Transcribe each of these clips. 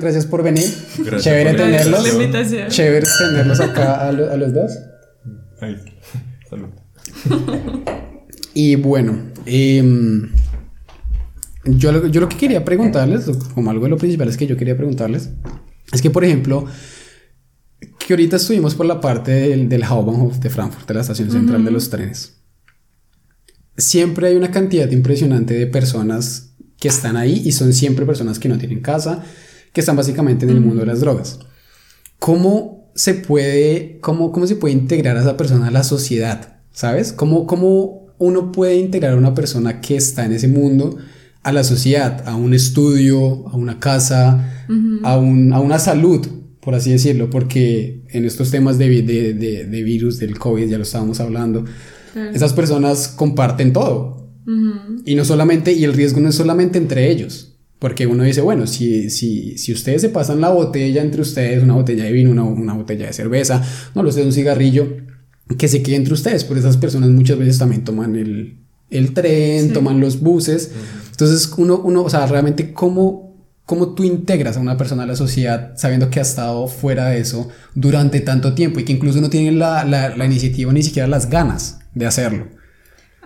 gracias por venir. Chévere tenerlos. Chévere tenerlos acá a, los dos. Ahí. Salud. y bueno, em, yo, yo lo que quería preguntarles, como algo de lo principal es que yo quería preguntarles, es que, por ejemplo, que ahorita estuvimos por la parte del, del Hauptbahnhof de Frankfurt, de la estación central de los trenes. Siempre hay una cantidad impresionante de personas que están ahí y son siempre personas que no tienen casa, que están básicamente en el mundo de las drogas. ¿Cómo se puede, cómo, cómo se puede integrar a esa persona a la sociedad? ¿Sabes? ¿Cómo, ¿Cómo uno puede integrar a una persona que está en ese mundo a la sociedad, a un estudio, a una casa, a, un, a una salud? por así decirlo, porque en estos temas de, de, de, virus, del COVID, ya lo estábamos hablando, esas personas comparten todo. Y no solamente, y el riesgo no es solamente entre ellos, porque uno dice, bueno, si, si, si ustedes se pasan la botella entre ustedes, una botella de vino, una, una botella de cerveza, no lo sé, un cigarrillo, que se quede entre ustedes, porque esas personas muchas veces también toman el, el tren, toman los buses. Entonces, uno, uno, o sea, realmente, ¿cómo, ¿Cómo tú integras a una persona a la sociedad sabiendo que ha estado fuera de eso durante tanto tiempo y que incluso no tiene la, la, la iniciativa ni siquiera las ganas de hacerlo?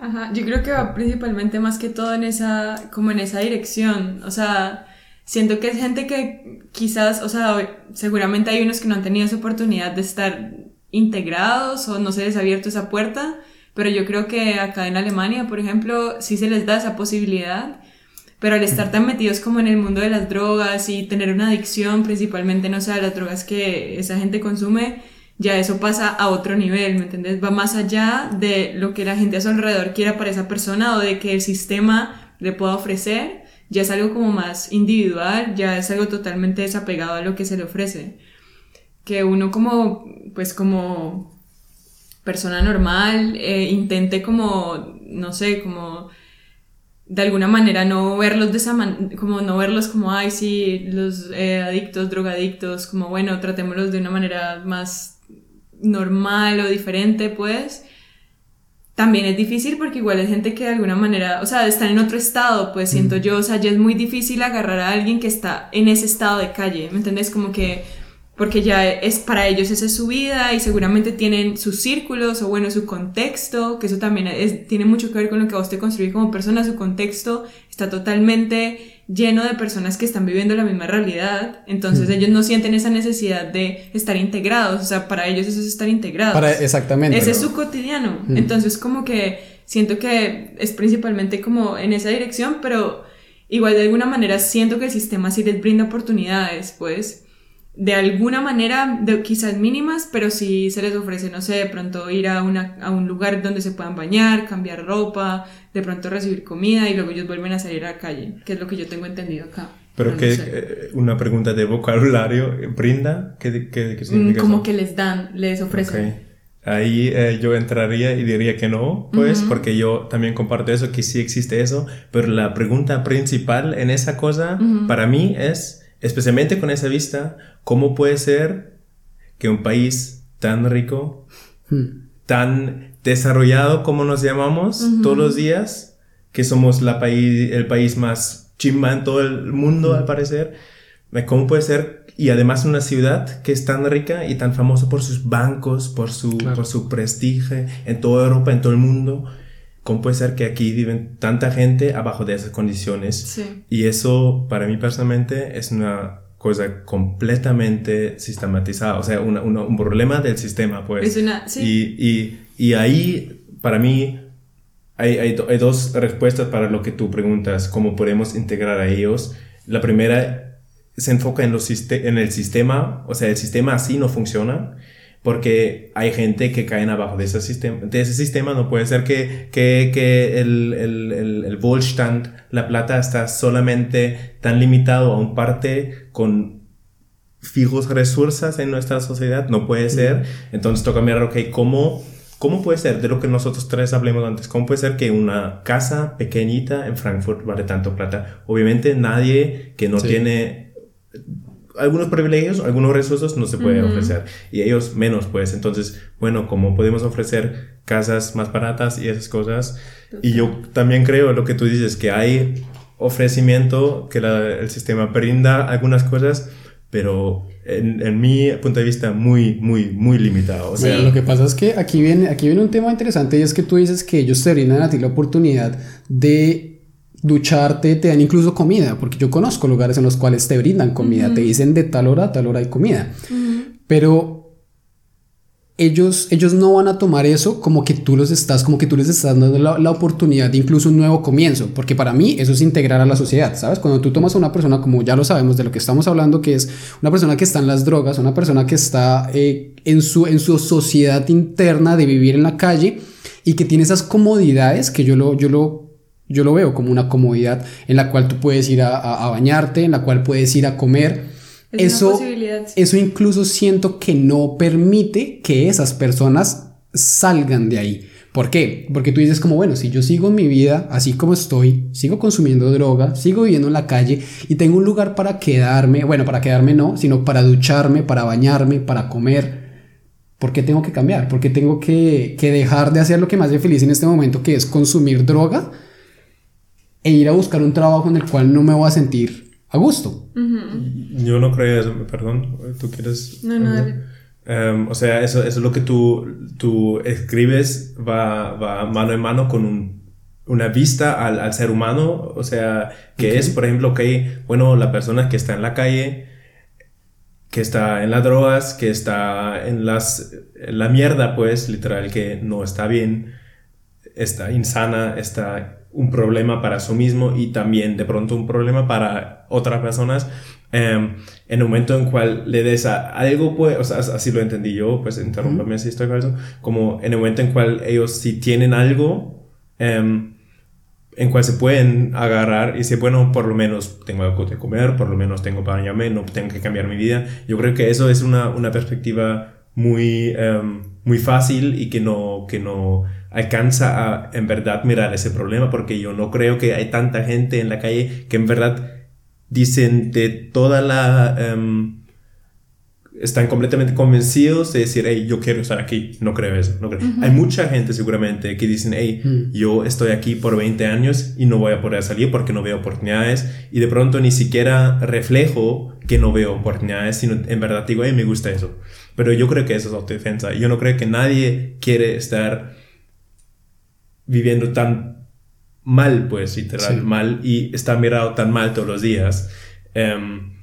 Ajá, yo creo que va principalmente más que todo en esa, como en esa dirección. O sea, siento que es gente que quizás, o sea, seguramente hay unos que no han tenido esa oportunidad de estar integrados o no se les ha abierto esa puerta, pero yo creo que acá en Alemania, por ejemplo, sí se les da esa posibilidad pero al estar tan metidos como en el mundo de las drogas y tener una adicción, principalmente, no sé, a las drogas que esa gente consume, ya eso pasa a otro nivel, ¿me entiendes? Va más allá de lo que la gente a su alrededor quiera para esa persona o de que el sistema le pueda ofrecer, ya es algo como más individual, ya es algo totalmente desapegado a lo que se le ofrece. Que uno como, pues como persona normal, eh, intente como, no sé, como de alguna manera no verlos de esa como no verlos como, ay, sí, los eh, adictos, drogadictos, como, bueno, tratémoslos de una manera más normal o diferente, pues, también es difícil porque igual hay gente que de alguna manera, o sea, están en otro estado, pues siento yo, o sea, ya es muy difícil agarrar a alguien que está en ese estado de calle, ¿me entiendes? Como que porque ya es para ellos esa es su vida y seguramente tienen sus círculos o bueno, su contexto, que eso también es, tiene mucho que ver con lo que a vos te construís como persona, su contexto está totalmente lleno de personas que están viviendo la misma realidad, entonces ellos no sienten esa necesidad de estar integrados, o sea, para ellos eso es estar integrados. Para, exactamente. Ese es su cotidiano, entonces como que siento que es principalmente como en esa dirección, pero igual de alguna manera siento que el sistema sí les brinda oportunidades, pues de alguna manera, de, quizás mínimas, pero si se les ofrece, no sé, de pronto ir a, una, a un lugar donde se puedan bañar, cambiar ropa, de pronto recibir comida y luego ellos vuelven a salir a la calle, que es lo que yo tengo entendido acá. Pero, que eh, una pregunta de vocabulario, ¿brinda? ¿Qué, qué, qué significa mm, Como que les dan, les ofrecen. Ahí eh, yo entraría y diría que no, pues, porque yo también comparto eso, que sí existe eso, pero la pregunta principal en esa cosa para mí es especialmente con esa vista, ¿cómo puede ser que un país tan rico, hmm. tan desarrollado como nos llamamos todos los días, que somos la país, el país más chimba en todo el mundo al parecer, ¿cómo puede ser? Y además una ciudad que es tan rica y tan famosa por sus bancos, por su, por su prestigio en toda Europa, en todo el mundo. ¿Cómo puede ser que aquí viven tanta gente abajo de esas condiciones? Sí. Y eso, para mí personalmente, es una cosa completamente sistematizada, o sea, un problema del sistema, pues. Es una, sí. y, y, y, ahí, para mí, hay, hay, hay, dos respuestas para lo que tú preguntas, cómo podemos integrar a ellos. La primera se enfoca en, los, en el sistema, o sea, el sistema así no funciona porque hay gente que cae abajo de ese sistema. De ese sistema no puede ser que, que, que el, el, el, Wohlstand, la plata, está solamente tan limitado a un parte con fijos recursos en nuestra sociedad. No puede ser. Entonces toca mirar, ok, ¿cómo, ¿cómo puede ser? De lo que nosotros tres hablemos antes. ¿Cómo puede ser que una casa pequeñita en Frankfurt vale tanto plata? Obviamente nadie que no tiene algunos privilegios, algunos recursos no se puede ofrecer y ellos menos pues. Entonces, bueno, como podemos ofrecer casas más baratas y esas cosas. Y yo también creo lo que tú dices, que hay ofrecimiento, que el sistema brinda algunas cosas, pero en, mi punto de vista muy, muy, muy limitado. O sea, lo que pasa es que aquí viene, aquí viene un tema interesante y es que tú dices que ellos te brindan a ti la oportunidad de ducharte, te dan incluso comida, porque yo conozco lugares en los cuales te brindan comida, te dicen de tal hora a tal hora hay comida, pero ellos, ellos no van a tomar eso como que tú los estás, como que tú les estás dando la, oportunidad de incluso un nuevo comienzo, porque para mí eso es integrar a la sociedad, ¿sabes? Cuando tú tomas a una persona, como ya lo sabemos de lo que estamos hablando, que es una persona que está en las drogas, una persona que está eh, en, su, en su sociedad interna de vivir en la calle y que tiene esas comodidades que yo lo, yo lo, yo lo veo como una comodidad en la cual tú puedes ir a, a bañarte, en la cual puedes ir a comer, eso, eso incluso siento que no permite que esas personas salgan de ahí. ¿Por qué? Porque tú dices como, bueno, si yo sigo mi vida así como estoy, sigo consumiendo droga, sigo viviendo en la calle y tengo un lugar para quedarme, bueno, para quedarme no, sino para ducharme, para bañarme, para comer, ¿por qué tengo que cambiar? ¿Por qué tengo que, que dejar de hacer lo que me hace feliz en este momento, que es consumir droga e ir a buscar un trabajo en el cual no me voy a sentir a gusto. Yo no creo eso, perdón, ¿tú quieres? No, no, em, o sea, eso, eso, es lo que tú, tú escribes, va, va mano en mano con un, una vista al, al, ser humano, o sea, que es, por ejemplo, que, bueno, la persona que está en la calle, que está en las drogas, que está en, las, en la mierda, pues, literal, que no está bien, está insana, está un problema para sí mismo y también de pronto un problema para otras personas. Em, en el momento en cual le des a algo, pues, o sea, así lo entendí yo, pues interrúmpame si estoy falso, como en el momento en cual ellos si tienen algo, em, en cual se pueden agarrar y decir, bueno, por lo menos tengo algo que comer, por lo menos tengo para bañarme, no tengo que cambiar mi vida. Yo creo que eso es una, una perspectiva muy, em, muy fácil y que no, que no alcanza a en verdad mirar ese problema, porque yo no creo que hay tanta gente en la calle que en verdad dicen de toda la... Em, están completamente convencidos de decir, hey, yo quiero estar aquí. No creo eso. No creo. Hay mucha gente seguramente que dicen, hey, mm. yo estoy aquí por 20 años y no voy a poder salir porque no veo oportunidades. Y de pronto ni siquiera reflejo que no veo oportunidades, sino en verdad digo, hey, me gusta eso. Pero yo creo que eso es autodefensa. Yo no creo que nadie quiere estar viviendo tan mal, pues, literal, mal, y está mirado tan mal todos los días. Em,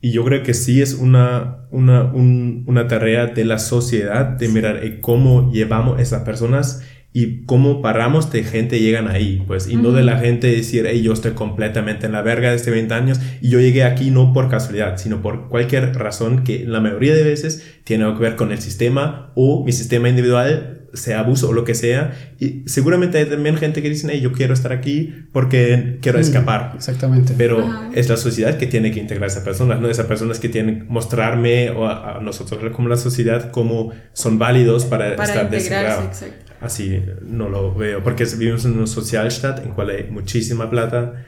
y yo creo que sí es una, una, una tarea de la sociedad de mirar eh, cómo llevamos a esas personas y cómo paramos de gente llegan ahí, pues, y no de la gente decir, hey, yo estoy completamente en la verga de este 20 años y yo llegué aquí no por casualidad, sino por cualquier razón que la mayoría de veces tiene que ver con el sistema o mi sistema individual sea abuso o lo que sea. Y seguramente hay también gente que dice, hey, yo quiero estar aquí porque quiero mm, escapar. exactamente. Pero es la sociedad que tiene que integrar a esas personas, no esas personas que tienen que mostrarme o a, nosotros como la sociedad como son válidos para, estar desintegrados. Así no lo veo, porque vivimos en un socialstaat en cual hay muchísima plata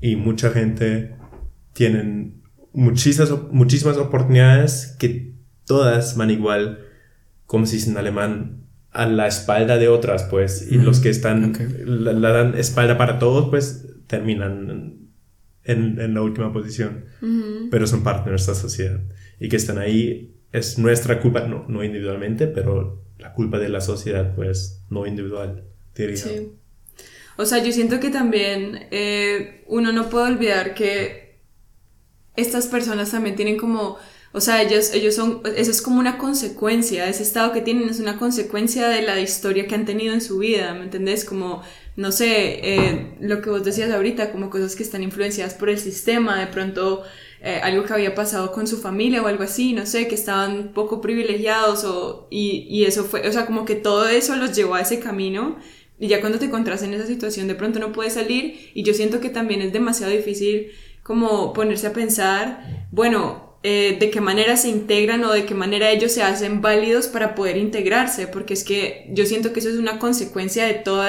y mucha gente tienen muchísimas, muchísimas oportunidades que todas van igual, como se dice en alemán, a la espalda de otras, pues, y los que están, la, dan espalda para todos, pues, terminan en, en la última posición, pero son parte de nuestra sociedad. Y que están ahí es nuestra culpa, no, no individualmente, pero la culpa de la sociedad, pues, no individual, diría. Sí. O sea, yo siento que también eh, uno no puede olvidar que estas personas también tienen como o sea, ellos, ellos son, eso es como una consecuencia, ese estado que tienen es una consecuencia de la historia que han tenido en su vida, ¿me entendés? Como, no sé, eh, lo que vos decías ahorita, como cosas que están influenciadas por el sistema, de pronto eh, algo que había pasado con su familia o algo así, no sé, que estaban poco privilegiados o, y, y eso fue, o sea, como que todo eso los llevó a ese camino. Y ya cuando te encontrás en esa situación, de pronto no puedes salir. Y yo siento que también es demasiado difícil como ponerse a pensar, bueno, eh, de qué manera se integran o de qué manera ellos se hacen válidos para poder integrarse, porque es que yo siento que eso es una consecuencia de todo,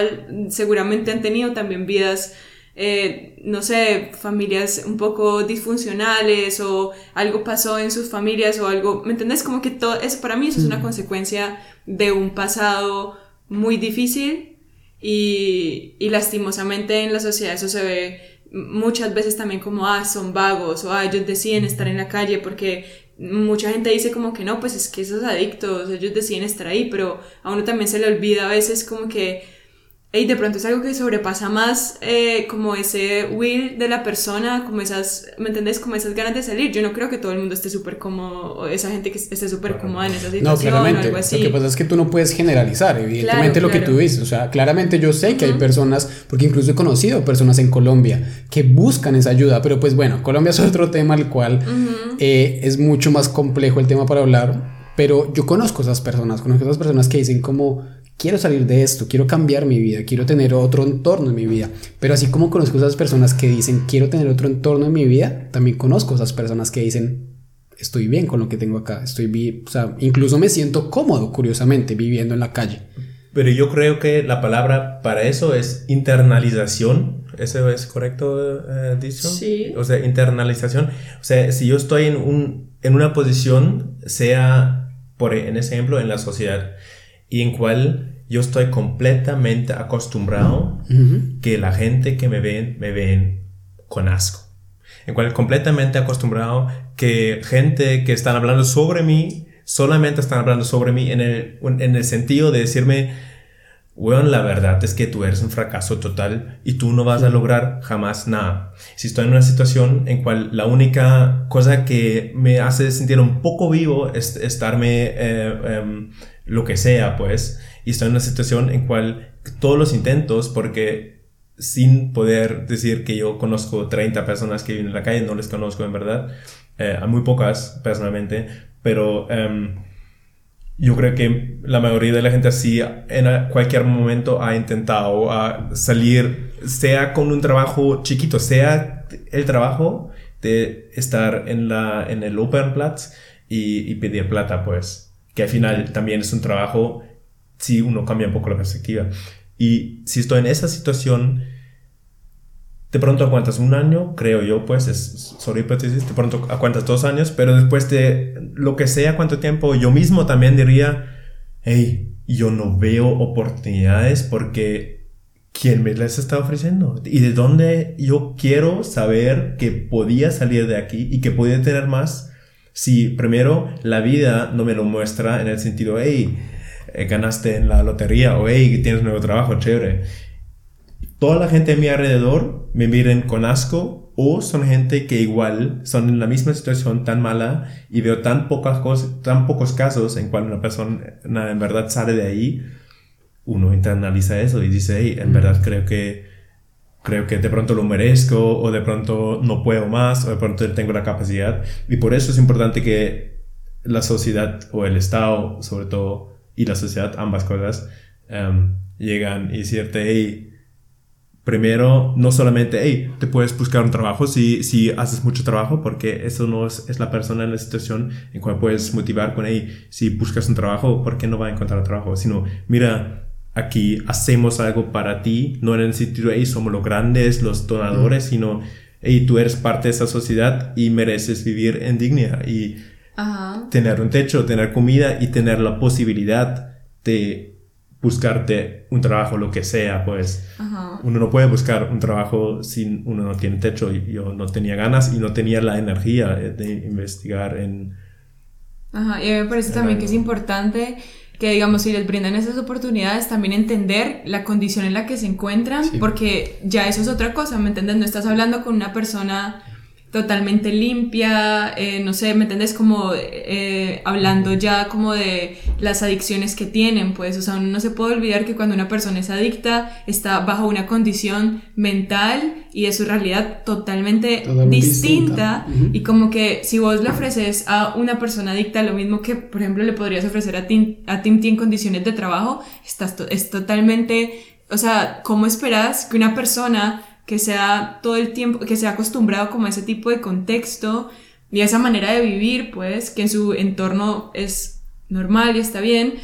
seguramente han tenido también vidas, eh, no sé, familias un poco disfuncionales o algo pasó en sus familias o algo, ¿me entendés? Como que todo eso, para mí eso es una consecuencia de un pasado muy difícil y, y lastimosamente en la sociedad eso se ve muchas veces también como, ah, son vagos o ah, ellos deciden estar en la calle porque mucha gente dice como que no, pues es que esos adictos, ellos deciden estar ahí, pero a uno también se le olvida a veces como que y de pronto es algo que sobrepasa más eh, como ese will de la persona, como esas, ¿me entendés? Como esas ganas de salir. Yo no creo que todo el mundo esté súper cómodo, o esa gente que esté súper cómoda en esa situación no, claramente. o algo así. Lo que pasa es que tú no puedes generalizar, evidentemente lo que tú dices. O sea, claramente yo sé que hay personas, porque incluso he conocido personas en Colombia que buscan esa ayuda, pero pues bueno, Colombia es otro tema al cual eh, es mucho más complejo el tema para hablar. Pero yo conozco esas personas, conozco esas personas que dicen como quiero salir de esto, quiero cambiar mi vida, quiero tener otro entorno en mi vida. Pero así como conozco esas personas que dicen, quiero tener otro entorno en mi vida, también conozco esas personas que dicen, estoy bien con lo que tengo acá, estoy bien, o sea, incluso me siento cómodo, curiosamente, viviendo en la calle. Pero yo creo que la palabra para eso es internalización. ¿Eso es correcto eh, dicho? Sí. O sea, internalización. O sea, si yo estoy en, un, en una posición, sea, por, en ese ejemplo, en la sociedad, y en cual yo estoy completamente acostumbrado que la gente que me ven, me ven con asco. En cual completamente acostumbrado que gente que están hablando sobre mí, solamente están hablando sobre mí en el, en el sentido de decirme, bueno, la verdad es que tú eres un fracaso total y tú no vas a lograr jamás nada. Si estoy en una situación en cual la única cosa que me hace sentir un poco vivo es estarme eh, em, lo que sea, pues, y estoy en una situación en cual todos los intentos, porque sin poder decir que yo conozco 30 personas que viven en la calle, no les conozco en verdad, eh, a muy pocas personalmente, pero em, yo creo que la mayoría de la gente así en cualquier momento ha intentado salir, sea con un trabajo chiquito, sea el trabajo de estar en, la, en el Open Platz y, y pedir plata, pues que al final también es un trabajo si uno cambia un poco la perspectiva. Y si estoy en esa situación, de pronto aguantas un año, creo yo, pues, es sobre hipótesis, de pronto aguantas dos años, pero después de lo que sea, cuánto tiempo, yo mismo también diría, hey, yo no veo oportunidades porque ¿quién me las está ofreciendo? ¿Y de dónde yo quiero saber que podía salir de aquí y que podía tener más? Si primero la vida no me lo muestra en el sentido, hey, eh, ganaste en la lotería o hey, tienes nuevo trabajo, chévere. Toda la gente a mi alrededor me miren con asco o son gente que igual son en la misma situación tan mala y veo tan, pocas cosas, tan pocos casos en cual una persona en verdad sale de ahí, uno internaliza eso y dice, hey, en verdad creo que creo que de pronto lo merezco o de pronto no puedo más o de pronto tengo la capacidad. Y por eso es importante que la sociedad o el Estado, sobre todo, y la sociedad, ambas cosas, um, llegan y decirte, hey, primero, no solamente, hey, te puedes buscar un trabajo si, si haces mucho trabajo, porque eso no es, es la persona en la situación en cual puedes motivar con, hey, si buscas un trabajo, ¿por qué no va a encontrar trabajo? Sino, mira, aquí hacemos algo para ti, no en el sentido, hey, somos los grandes, los donadores, sino, hey, tú eres parte de esa sociedad y mereces vivir en dignidad y tener un techo, tener comida y tener la posibilidad de buscarte un trabajo, lo que sea, pues uno no puede buscar un trabajo si uno no tiene techo. Yo no tenía ganas y no tenía la energía de investigar en... Ajá, y a mí me parece también que es importante que digamos si les brindan esas oportunidades también entender la condición en la que se encuentran porque ya eso es otra cosa, ¿me entiendes? No estás hablando con una persona totalmente limpia, eh, no sé, ¿me entiendes? Como eh, hablando ya como de las adicciones que tienen, pues, o sea, uno no se puede olvidar que cuando una persona es adicta está bajo una condición mental y es su realidad totalmente, distinta, y como que si vos le ofreces a una persona adicta lo mismo que, por ejemplo, le podrías ofrecer a Tim, a Tim en condiciones de trabajo, estás es totalmente, o sea, ¿cómo esperas que una persona que sea todo el tiempo, que sea acostumbrado como a ese tipo de contexto y a esa manera de vivir, pues, que en su entorno es normal y está bien,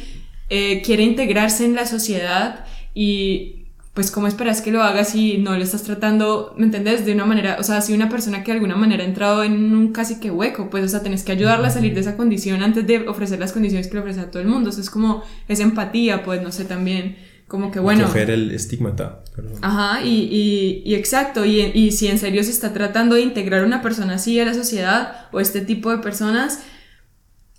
eh, quiere integrarse en la sociedad y pues cómo esperas que lo haga si no lo estás tratando, ¿me entiendes? De una manera, o sea, si una persona que de alguna manera ha entrado en un casi que hueco, pues, o sea, tenés que ayudarla a salir de esa condición antes de ofrecer las condiciones que le ofrece a todo el mundo, o sea, es como esa empatía, pues, no sé, también como que bueno. Coger el estigmata. Ajá, y, y, y exacto, y, y, si en serio se está tratando de integrar una persona así a la sociedad o este tipo de personas,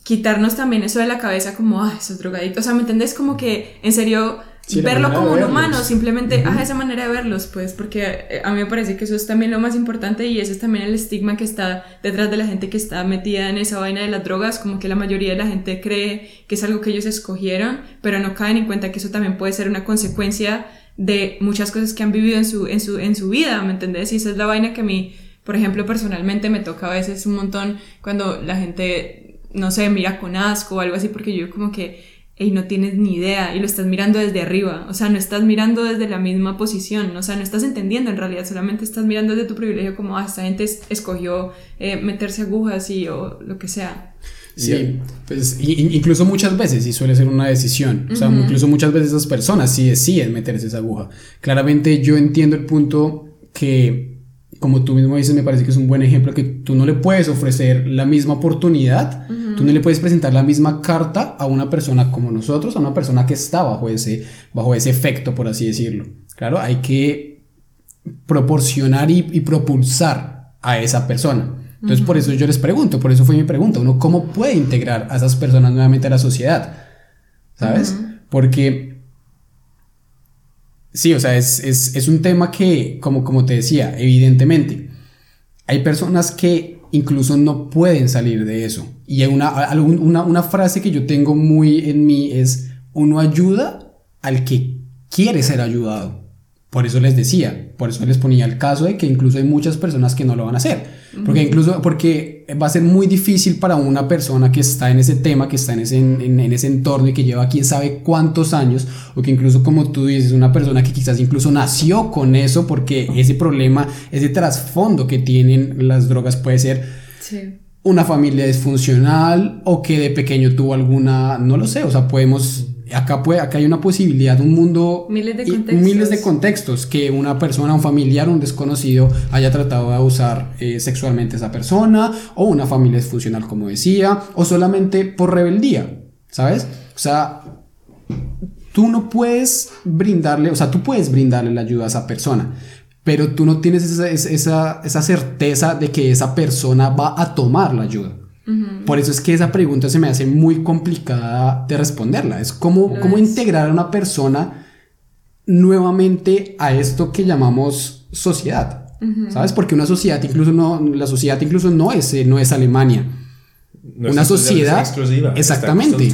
quitarnos también eso de la cabeza como, ah, esos drogadictos, o sea, ¿me entendés? Como que en serio verlo como un humano, simplemente, uh esa manera de verlos, pues, porque eh, a mí me parece que eso es también lo más importante y ese es también el estigma que está detrás de la gente que está metida en esa vaina de las drogas, como que la mayoría de la gente cree que es algo que ellos escogieron, pero no caen en cuenta que eso también puede ser una consecuencia de muchas cosas que han vivido en su, en su, en su vida, ¿me entendés? Y esa es la vaina que a mí, por ejemplo, personalmente me toca a veces un montón cuando la gente, no sé, mira con asco o algo así, porque yo como que y no tienes ni idea y lo estás mirando desde arriba, o sea, no estás mirando desde la misma posición, o sea, no estás entendiendo en realidad, solamente estás mirando desde tu privilegio como, ah, esta gente escogió eh, meterse agujas y o lo que sea. Sí, pues incluso muchas veces sí suele ser una decisión, o sea, incluso muchas veces esas personas sí deciden meterse esa aguja. Claramente yo entiendo el punto que, como tú mismo dices, me parece que es un buen ejemplo que tú no le puedes ofrecer la misma oportunidad Tú no le puedes presentar la misma carta a una persona como nosotros, a una persona que está bajo ese, bajo ese efecto, por así decirlo. Claro, hay que proporcionar y, propulsar a esa persona. Entonces, por eso yo les pregunto, por eso fue mi pregunta, uno cómo puede integrar a esas personas nuevamente a la sociedad, ¿sabes? Porque, sí, o sea, es, es, es, un tema que, como, como te decía, evidentemente, hay personas que incluso no pueden salir de eso. Y una, una, una frase que yo tengo muy en mí es, uno ayuda al que quiere ser ayudado. Por eso les decía, por eso les ponía el caso de que incluso hay muchas personas que no lo van a hacer. Porque incluso, porque va a ser muy difícil para una persona que está en ese tema, que está en ese, en, ese entorno y que lleva quién sabe cuántos años, o que incluso como tú dices, una persona que quizás incluso nació con eso, porque ese problema, ese trasfondo que tienen las drogas puede ser una familia disfuncional o que de pequeño tuvo alguna, no lo sé, o sea, podemos acá, puede, acá hay una posibilidad, un mundo, miles de, contextos. miles de contextos, que una persona, un familiar, un desconocido haya tratado de abusar eh, sexualmente a esa persona, o una familia disfuncional, como decía, o solamente por rebeldía, ¿sabes? O sea, tú no puedes brindarle, o sea, tú puedes brindarle la ayuda a esa persona, pero tú no tienes esa, esa, esa certeza de que esa persona va a tomar la ayuda. Por eso es que esa pregunta se me hace muy complicada de responderla. Es cómo, cómo integrar a una persona nuevamente a esto que llamamos sociedad. ¿Sabes? Porque una sociedad incluso no, la sociedad incluso no es, no es Alemania. una sociedad, exclusiva. Exactamente.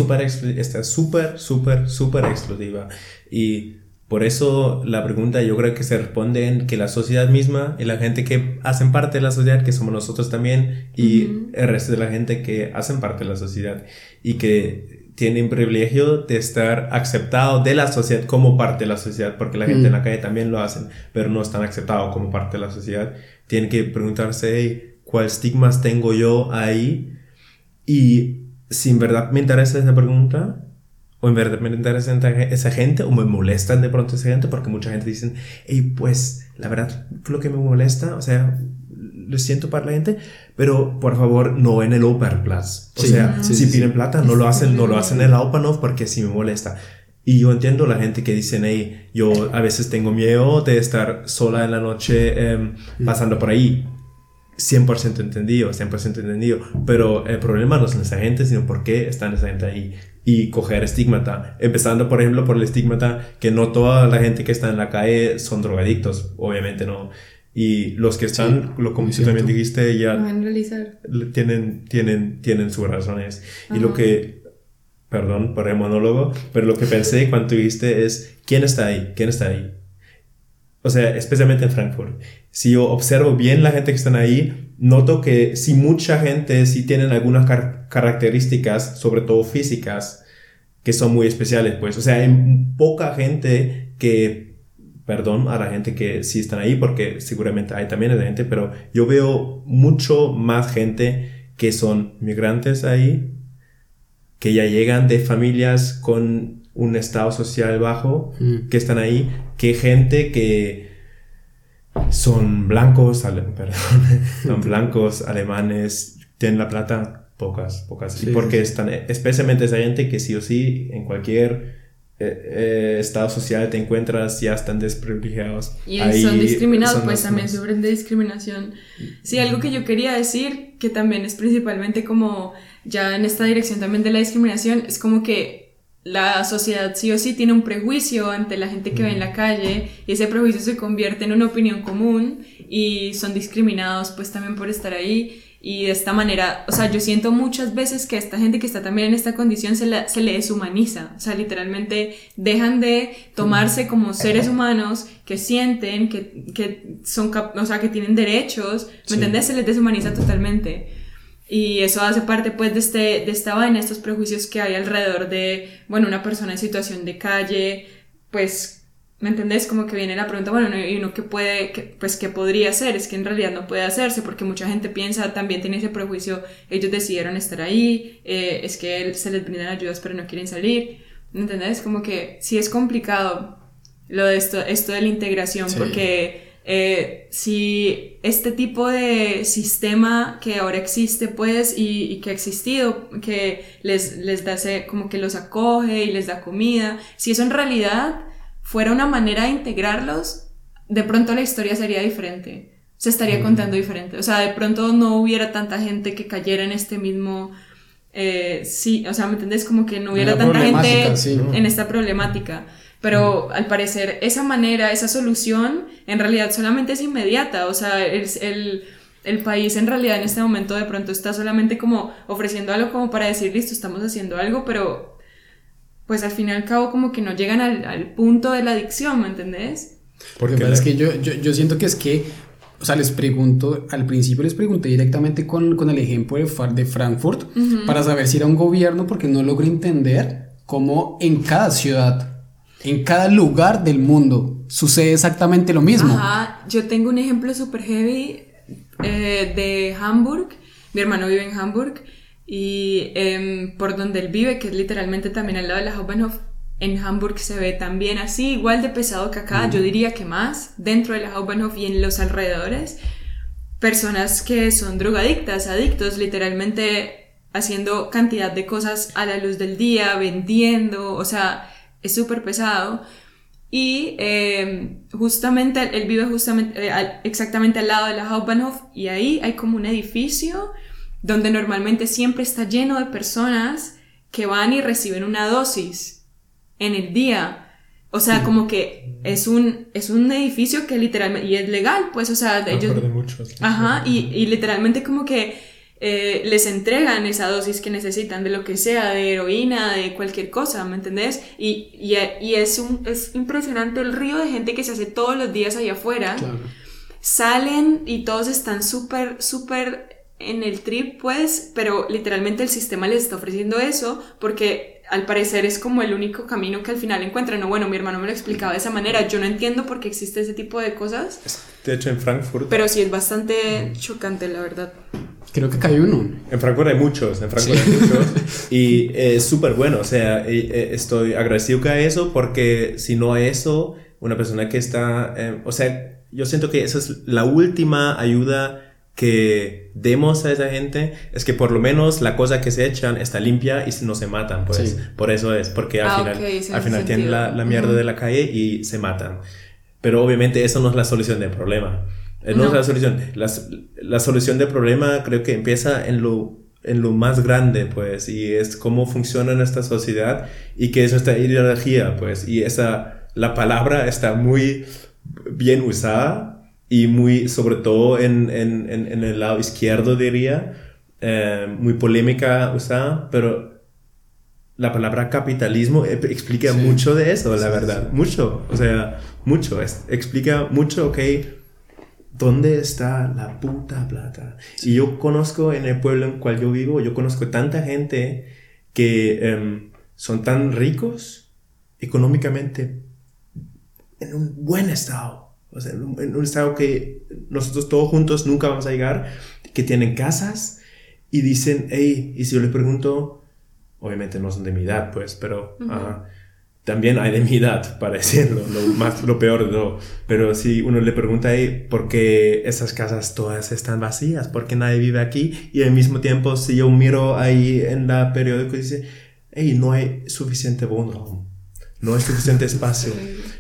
Está súper, súper, súper exclusiva. Y por eso la pregunta yo creo que se responde en que la sociedad misma y la gente que hacen parte de la sociedad, que somos nosotros también, y el resto de la gente que hacen parte de la sociedad y que tienen privilegio de estar aceptado de la sociedad como parte de la sociedad, porque la gente en la calle también lo hacen, pero no están aceptados como parte de la sociedad. Tienen que preguntarse, ¿cuál estigmas tengo yo ahí? Y si en verdad me interesa esa pregunta, o en verdad me interesa esa gente o me molestan de pronto esa gente porque mucha gente dice, hey, pues la verdad lo que me molesta, o sea, lo siento para la gente, pero por favor no en el Plus. O sea, si piden plata, no lo hacen, no lo hacen en el Openov porque sí me molesta. Y yo entiendo la gente que dicen, hey, yo a veces tengo miedo de estar sola en la noche em, pasando por ahí. 100% entendido, 100% entendido. Pero el problema no es esa gente, sino por qué están esa gente ahí y coger estigmata. Empezando, por ejemplo, por el estigmata que no toda la gente que está en la calle son drogadictos, obviamente no. Y los que están, lo como tú también dijiste, ya tienen, tienen, tienen sus razones. Y lo que, perdón por el monólogo, pero lo que pensé cuando dijiste es, ¿quién está ahí? ¿Quién está ahí? O sea, especialmente en Frankfurt. Si yo observo bien la gente que están ahí, noto que si mucha gente sí tienen algunas características, sobre todo físicas, que son muy especiales, pues, o sea, hay poca gente que, perdón a la gente que sí están ahí, porque seguramente hay también gente, pero yo veo mucho más gente que son migrantes ahí, que ya llegan de familias con un estado social bajo, mm. que están ahí, que gente que son blancos, perdón, son blancos, alemanes, tienen la plata, pocas, pocas. y porque están, especialmente esa gente que sí o sí, en cualquier eh, eh, estado social te encuentras ya están desprivilegiados. Y son discriminados, pues también sufren de discriminación. Sí, algo que yo quería decir, que también es principalmente como ya en esta dirección también de la discriminación, es como que la sociedad sí o sí tiene un prejuicio ante la gente que ve en la calle y ese prejuicio se convierte en una opinión común y son discriminados pues también por estar ahí y de esta manera, o sea, yo siento muchas veces que esta gente que está también en esta condición se, se le deshumaniza, o sea, literalmente dejan de tomarse como seres humanos que sienten, que, que son, o sea, que tienen derechos, ¿me entiendes? Se les deshumaniza totalmente. Y eso hace parte pues de, este, de esta vaina, estos prejuicios que hay alrededor de, bueno, una persona en situación de calle, pues ¿Me entendés? Como que viene la pregunta, bueno, ¿y uno qué puede, pues qué podría hacer? Es que en realidad no puede hacerse porque mucha gente piensa, también tiene ese prejuicio, ellos decidieron estar ahí, eh, es que se les brindan ayudas pero no quieren salir. ¿Me entendés? Como que sí es complicado lo de esto, esto de la integración porque eh, si este tipo de sistema que ahora existe pues y, y, que ha existido, que les, les da ese, como que los acoge y les da comida, si eso en realidad fuera una manera de integrarlos, de pronto la historia sería diferente. Se estaría contando diferente. O sea, de pronto no hubiera tanta gente que cayera en este mismo... Eh, sí, o sea, ¿me entendés? Como que no hubiera tanta gente en esta problemática. Pero al parecer esa manera, esa solución, en realidad solamente es inmediata. O sea, el, el, el, país en realidad en este momento de pronto está solamente como ofreciendo algo como para decir, listo, estamos haciendo algo, pero pues al fin y al cabo como que no llegan al, al punto de la adicción, ¿me entendés? Porque es que yo, yo, yo, siento que es que, o sea, les pregunto, al principio les pregunté directamente con, con el ejemplo de, de Frankfurt para saber si era un gobierno porque no logro entender cómo en cada ciudad, en cada lugar del mundo sucede exactamente lo mismo. Ajá, yo tengo un ejemplo súper heavy eh, de Hamburg, mi hermano vive en Hamburg y em, por donde él vive, que es literalmente también al lado de la Hauptbahnhof, en Hamburg se ve también así, igual de pesado que acá, yo diría que más, dentro de la Hauptbahnhof y en los alrededores, personas que son drogadictas, adictos, literalmente haciendo cantidad de cosas a la luz del día, vendiendo, o sea, es súper pesado. Y em, justamente, él vive justamente, eh, exactamente al lado de la Hauptbahnhof y ahí hay como un edificio donde normalmente siempre está lleno de personas que van y reciben una dosis en el día. O sea, como que es un, es un edificio que literalmente, y es legal, pues, o sea, de ellos... Ajá, y, y, literalmente como que eh, les entregan esa dosis que necesitan de lo que sea, de heroína, de cualquier cosa, ¿me entendés? Y, y, y es, un, es impresionante el río de gente que se hace todos los días allá afuera. Salen y todos están súper, súper en el trip, pues, pero literalmente el sistema les está ofreciendo eso porque al parecer es como el único camino que al final encuentran. No, bueno, mi hermano me lo explicaba de esa manera. Yo no entiendo por qué existe ese tipo de cosas. De hecho, en Frankfurt. Pero sí es bastante chocante, la verdad. Creo que hay uno. En Frankfurt hay muchos, en Frankfurt hay muchos. Y es súper bueno, o sea, estoy agradecido que hay eso porque si no hay eso, una persona que está, eh, o sea, yo siento que esa es la última ayuda que demos a esa gente es que por lo menos la cosa que se echan está limpia y no se matan, pues. Por eso es, porque al ah, final, al final tienen la, la mierda de la calle y se matan. Pero obviamente eso no es la solución del problema. Eh, no, es la solución. La, la, solución del problema creo que empieza en lo, en lo más grande, pues, y es cómo funciona nuestra sociedad y qué es nuestra ideología, pues, y esa, la palabra está muy bien usada y muy, sobre todo en, en, en, el lado izquierdo diría, eh, muy polémica usada, pero la palabra capitalismo e, explica mucho de eso, la verdad, mucho, o sea, mucho, explica mucho, ok, ¿dónde está la puta plata? Y yo conozco en el pueblo en el cual yo vivo, yo conozco tanta gente que em, son tan ricos económicamente en un buen estado o sea, en un estado que nosotros todos juntos nunca vamos a llegar, que tienen casas y dicen, hey, y si yo le pregunto, obviamente no son de mi edad, pues, pero también hay de mi edad, para decirlo, lo, más, lo peor de todo. Pero si uno le pregunta, hey, ¿por qué esas casas todas están vacías? ¿Por qué nadie vive aquí? Y al mismo tiempo, si yo miro ahí en la periódico, dice, hey, no hay suficiente bono no hay suficiente espacio.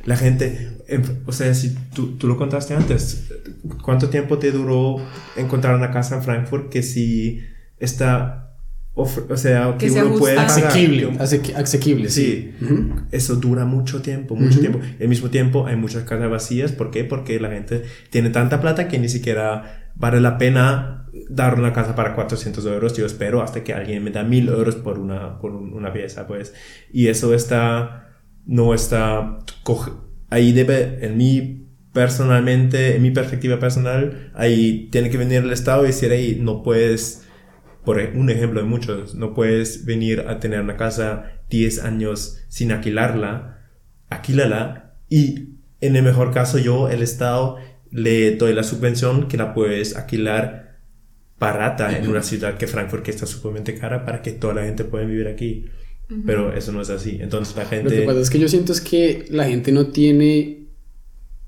La gente, o sea, si tú, tú, lo contaste antes, ¿cuánto tiempo te duró encontrar una casa en Frankfurt que si está o sea, que, uno puede asequible, asequible, sí. Eso dura mucho tiempo, mucho tiempo. Al mismo tiempo hay muchas casas vacías, ¿por qué? Porque la gente tiene tanta plata que ni siquiera vale la pena dar una casa para 400 euros. Yo espero hasta que alguien me da 1000 euros por una, por una pieza, pues. Y eso está, no está, ahí debe, en mi personalmente, en mi perspectiva personal, ahí tiene que venir el Estado y decir, ahí no puedes por un ejemplo de muchos, no puedes venir a tener una casa 10 años sin alquilarla, alquílala y en el mejor caso yo, el Estado, le doy la subvención que la puedes alquilar barata en una ciudad que Frankfurt que está sumamente cara para que toda la gente pueda vivir aquí. Pero eso no es así. Entonces la gente... Lo que pasa es que yo siento es que la gente no tiene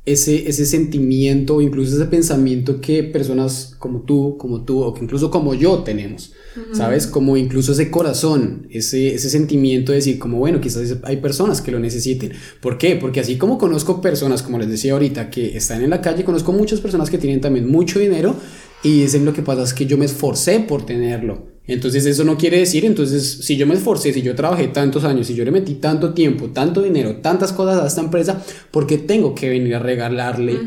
ese, ese sentimiento o incluso ese pensamiento que personas como tú, como tú, o que incluso como yo tenemos, ¿sabes? Como incluso ese corazón, ese, ese sentimiento de decir, como bueno, quizás hay personas que lo necesiten. ¿Por qué? Porque así como conozco personas, como les decía ahorita, que están en la calle, conozco muchas personas que tienen también mucho dinero y dicen lo que pasa es que yo me esforcé por tenerlo. Entonces eso no quiere decir, entonces si yo me esforcé, si yo trabajé tantos años, si yo le metí tanto tiempo, tanto dinero, tantas cosas a esta empresa, ¿por qué tengo que venir a regalarle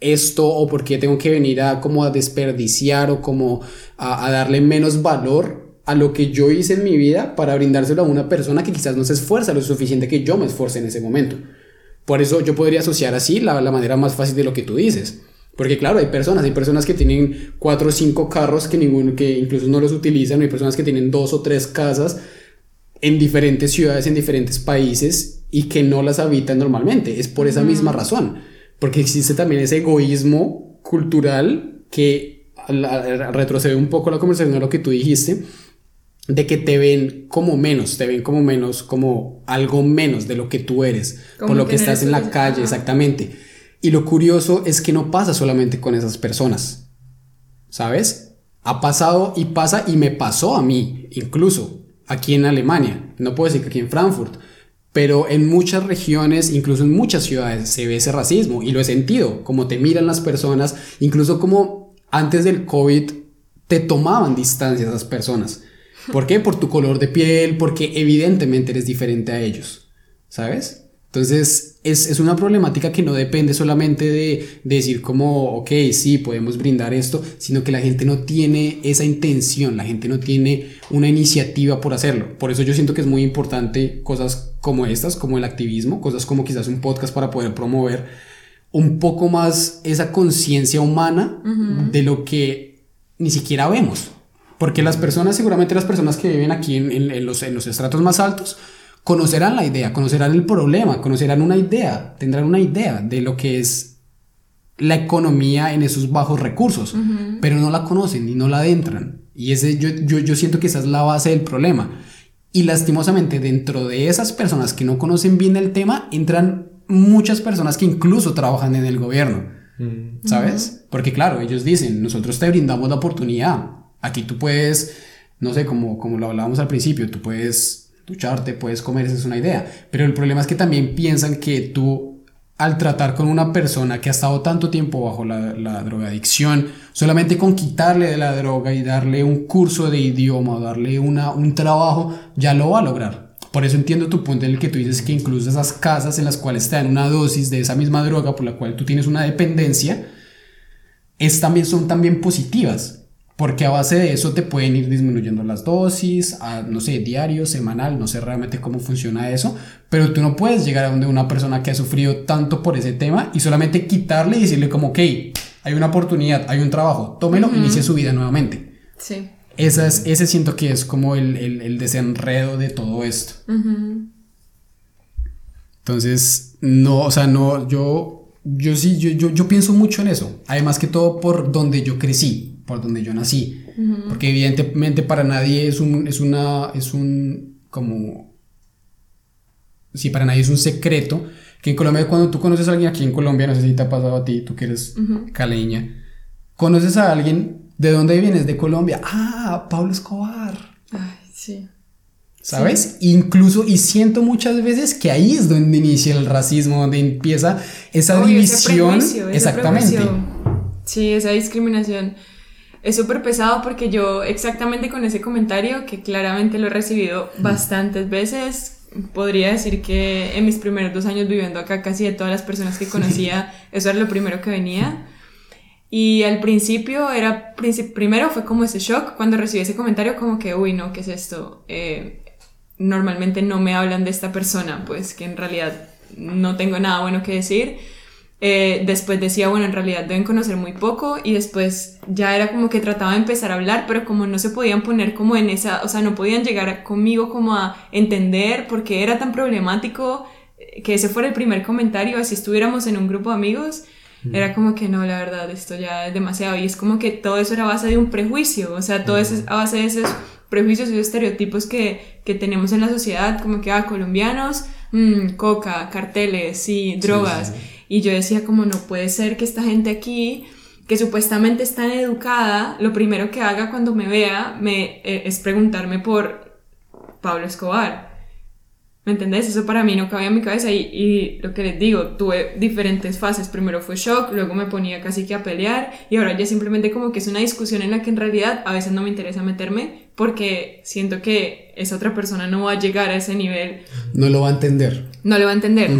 esto o por qué tengo que venir a como a desperdiciar o como a, darle menos valor a lo que yo hice en mi vida para brindárselo a una persona que quizás no se esfuerza lo suficiente que yo me esforce en ese momento? Por eso yo podría asociar así la, la manera más fácil de lo que tú dices. Porque claro, hay personas, hay personas que tienen cuatro o cinco carros que, ninguno, que incluso no los utilizan, hay personas que tienen dos o tres casas en diferentes ciudades, en diferentes países y que no las habitan normalmente. Es por esa misma razón, porque existe también ese egoísmo cultural que retrocede un poco la conversación a lo que tú dijiste, de que te ven como menos, te ven como menos, como algo menos de lo que tú eres, por lo que estás en la calle, exactamente. Y lo curioso es que no pasa solamente con esas personas, ¿sabes? Ha pasado y pasa y me pasó a mí, incluso aquí en Alemania, no puedo decir que aquí en Frankfurt, pero en muchas regiones, incluso en muchas ciudades, se ve ese racismo y lo he sentido, como te miran las personas, incluso como antes del COVID te tomaban distancia esas personas. ¿Por qué? Por tu color de piel, porque evidentemente eres diferente a ellos, ¿sabes? Entonces, es, una problemática que no depende solamente de, decir como, ok, sí, podemos brindar esto, sino que la gente no tiene esa intención, la gente no tiene una iniciativa por hacerlo. Por eso yo siento que es muy importante cosas como estas, como el activismo, cosas como quizás un podcast para poder promover un poco más esa conciencia humana de lo que ni siquiera vemos. Porque las personas, seguramente las personas que viven aquí en, los, en los estratos más altos, conocerán la idea, conocerán el problema, conocerán una idea, tendrán una idea de lo que es la economía en esos bajos recursos, pero no la conocen y no la adentran. Y ese, yo, yo, yo siento que esa es la base del problema. Y lastimosamente dentro de esas personas que no conocen bien el tema, entran muchas personas que incluso trabajan en el gobierno, mm. ¿sabes? Porque claro, ellos dicen, nosotros te brindamos la oportunidad. Aquí tú puedes, no sé, como, como lo hablábamos al principio, tú puedes ducharte, puedes comer, esa es una idea. Pero el problema es que también piensan que tú, al tratar con una persona que ha estado tanto tiempo bajo la, la drogadicción, solamente con quitarle de la droga y darle un curso de idioma o darle una, un trabajo, ya lo va a lograr. Por eso entiendo tu punto en el que tú dices que incluso esas casas en las cuales te dan una dosis de esa misma droga por la cual tú tienes una dependencia, es también, son también positivas porque a base de eso te pueden ir disminuyendo las dosis, a, no sé, diario, semanal, no sé realmente cómo funciona eso, pero tú no puedes llegar a donde una persona que ha sufrido tanto por ese tema y solamente quitarle y decirle como, ok, hay una oportunidad, hay un trabajo, tómelo, inicie su vida nuevamente. Sí. Esa es, ese siento que es como el, el, desenredo de todo esto. Entonces, no, o sea, no, yo, yo sí, yo, yo, yo pienso mucho en eso. Además que todo por donde yo crecí por donde yo nací. Porque evidentemente para nadie es un, es una, es un, como, si para nadie es un secreto, que en Colombia cuando tú conoces a alguien aquí en Colombia, no sé si te ha pasado a ti, tú que eres caleña, conoces a alguien, ¿de dónde vienes? De Colombia. Ah, Pablo Escobar. Ay, sí. ¿Sabes? Incluso, y siento muchas veces que ahí es donde inicia el racismo, donde empieza esa división. exactamente. Sí, esa discriminación. Es súper pesado porque yo exactamente con ese comentario, que claramente lo he recibido bastantes veces, podría decir que en mis primeros dos años viviendo acá, casi de todas las personas que conocía, eso era lo primero que venía. Y al principio era, primero fue como ese shock cuando recibí ese comentario, como que, uy, no, ¿qué es esto? Eh, normalmente no me hablan de esta persona, pues que en realidad no tengo nada bueno que decir. Eh, después decía, bueno, en realidad deben conocer muy poco y después ya era como que trataba de empezar a hablar, pero como no se podían poner como en esa, o sea, no podían llegar conmigo como a entender por qué era tan problemático eh, que ese fuera el primer comentario, así estuviéramos en un grupo de amigos, era como que no, la verdad, esto ya es demasiado. Y es como que todo eso era a base de un prejuicio, o sea, todo eso es a base de esos prejuicios y estereotipos que, que, tenemos en la sociedad, como que, ah, colombianos, mmm, coca, carteles, sí, drogas. Y yo decía como, no puede ser que esta gente aquí que supuestamente es tan educada, lo primero que haga cuando me vea me, eh, es preguntarme por Pablo Escobar. ¿Me entendés? Eso para mí no cabía en mi cabeza y, y, lo que les digo, tuve diferentes fases. Primero fue shock, luego me ponía casi que a pelear y ahora ya simplemente como que es una discusión en la que en realidad a veces no me interesa meterme porque siento que esa otra persona no va a llegar a ese nivel. No lo va a entender. No lo va a entender.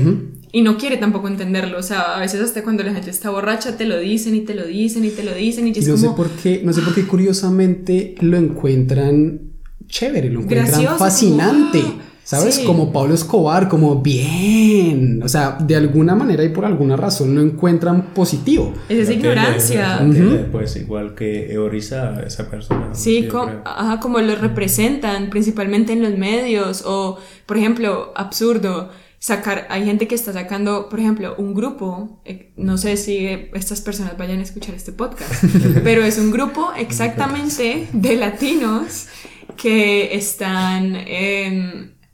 Y no quiere tampoco entenderlo. O sea, a veces hasta cuando la gente está borracha te lo dicen y te lo dicen y te lo dicen y es no sé por qué, no sé por qué curiosamente lo encuentran chévere, lo encuentran fascinante. ¿Sabes? Como Pablo Escobar, como bien. O sea, de alguna manera y por alguna razón lo encuentran positivo. Es ignorancia. Pues igual que Eoriza, esa persona. Sí, como lo representan, principalmente en los medios. O, por ejemplo, absurdo. Sacar, hay gente que está sacando, por ejemplo, un grupo, eh, no sé si estas personas vayan a escuchar este podcast, pero es un grupo exactamente de latinos que están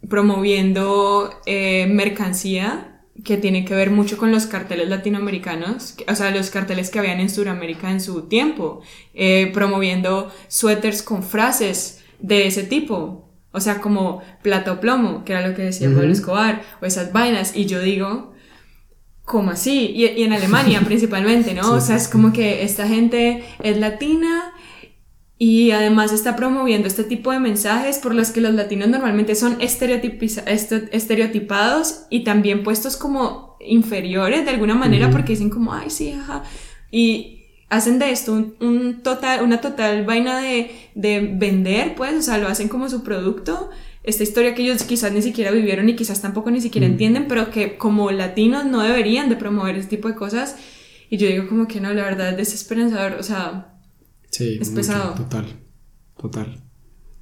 promoviendo eh, mercancía que tiene que ver mucho con los carteles latinoamericanos, o sea, los carteles que habían en Sudamérica en su tiempo, eh, promoviendo suéteres con frases de ese tipo, o sea, como plato plomo, que era lo que decía Pablo Escobar, o esas vainas, y yo digo, ¿cómo así? Y, y en Alemania principalmente, ¿no? o sea, es como que esta gente es latina y además está promoviendo este tipo de mensajes por los que los latinos normalmente son estereotipados y también puestos como inferiores de alguna manera porque dicen como, ay, sí, ajá. Y hacen de esto un, total, una total vaina de, de, vender, pues, o sea, lo hacen como su producto. Esta historia que ellos quizás ni siquiera vivieron y quizás tampoco ni siquiera entienden, pero que como latinos no deberían de promover ese tipo de cosas. Y yo digo como que no, la verdad es desesperanzador, o sea, Sí, es pesado. Total, total.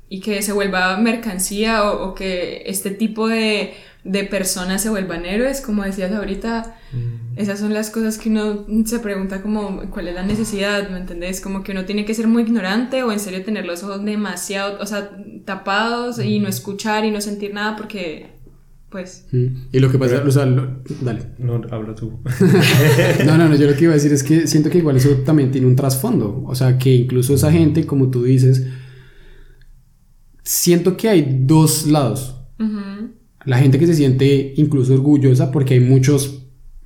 Y que se vuelva mercancía o, que este tipo de, de, personas se vuelvan héroes, como decías ahorita, mm. esas son las cosas que uno se pregunta como cuál es la necesidad, ¿me entendés? Como que uno tiene que ser muy ignorante o en serio tener los ojos demasiado, o sea, tapados y no mm. escuchar y no sentir nada porque pues. Mm. Y lo que pasa, o sea, dale. No, habla tú. no, no, no, yo lo que iba a decir es que siento que igual eso también tiene un trasfondo. O sea, que incluso esa gente, como tú dices, siento que hay dos lados. La gente que se siente incluso orgullosa porque hay muchos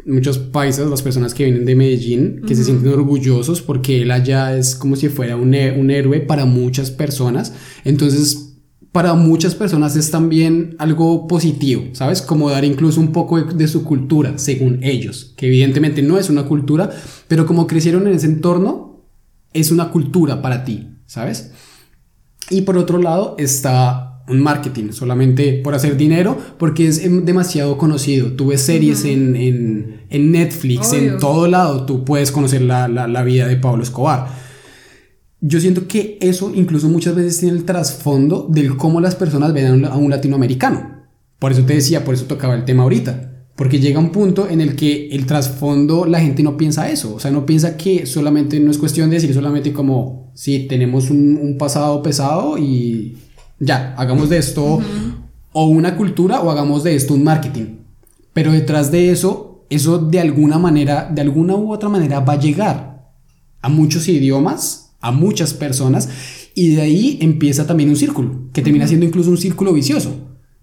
muchos paisas, las personas que vienen de Medellín, que se sienten orgullosos porque él allá es como si fuera un, un héroe para muchas personas. Entonces, para muchas personas es también algo positivo, ¿sabes? Como dar incluso un poco de, su cultura, según ellos, que evidentemente no es una cultura, pero como crecieron en ese entorno, es una cultura para ti, ¿sabes? Y por otro lado está un marketing, solamente por hacer dinero, porque es em, demasiado conocido. Tú ves series en, en, Netflix, en todo lado, tú puedes conocer la, la, la vida de Pablo Escobar yo siento que eso incluso muchas veces tiene el trasfondo del cómo las personas ven a un latinoamericano. Por eso te decía, por eso tocaba el tema ahorita. Porque llega un punto en el que el trasfondo la gente no piensa eso. O sea, no piensa que solamente no es cuestión de decir solamente como, si tenemos un, pasado pesado y ya, hagamos de esto o una cultura o hagamos de esto un marketing. Pero detrás de eso, eso de alguna manera, de alguna u otra manera va a llegar a muchos idiomas a muchas personas Y de ahí empieza también un círculo, que termina siendo incluso un círculo vicioso.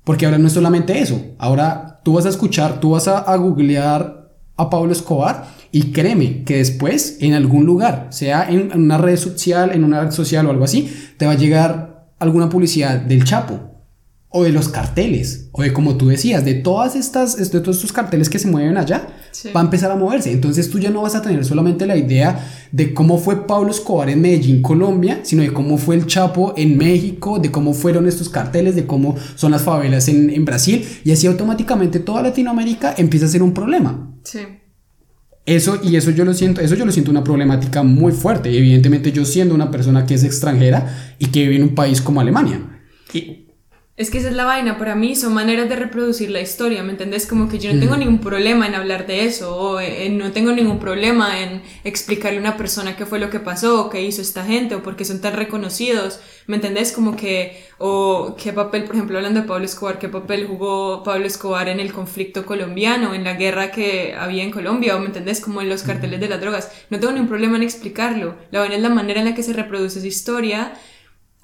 Porque ahora no es solamente eso. Ahora tú vas a escuchar, tú vas a, a googlear a Pablo Escobar y créeme que después en algún lugar, sea en una red social, en una red social o algo así, te va a llegar alguna publicidad del Chapo o de los carteles, o de como tú decías, de todas estas, de todos estos carteles que se mueven allá, va a empezar a moverse. Entonces tú ya no vas a tener solamente la idea de cómo fue Pablo Escobar en Medellín, Colombia, sino de cómo fue el Chapo en México, de cómo fueron estos carteles, de cómo son las favelas en, en Brasil, y así automáticamente toda Latinoamérica empieza a ser un problema. Sí. Eso, y eso yo lo siento, eso yo lo siento una problemática muy fuerte. Evidentemente, yo siendo una persona que es extranjera y que vive en un país como Alemania. Y, es que esa es la vaina, para mí son maneras de reproducir la historia, ¿me entendés? Como que yo no tengo ningún problema en hablar de eso, o no tengo ningún problema en explicarle a una persona qué fue lo que pasó, o qué hizo esta gente, o por qué son tan reconocidos, ¿me entendés? Como que, o qué papel, por ejemplo, hablando de Pablo Escobar, qué papel jugó Pablo Escobar en el conflicto colombiano, en la guerra que había en Colombia, o ¿me entendés? Como en los carteles de las drogas. No tengo ningún problema en explicarlo, la vaina es la manera en la que se reproduce esa historia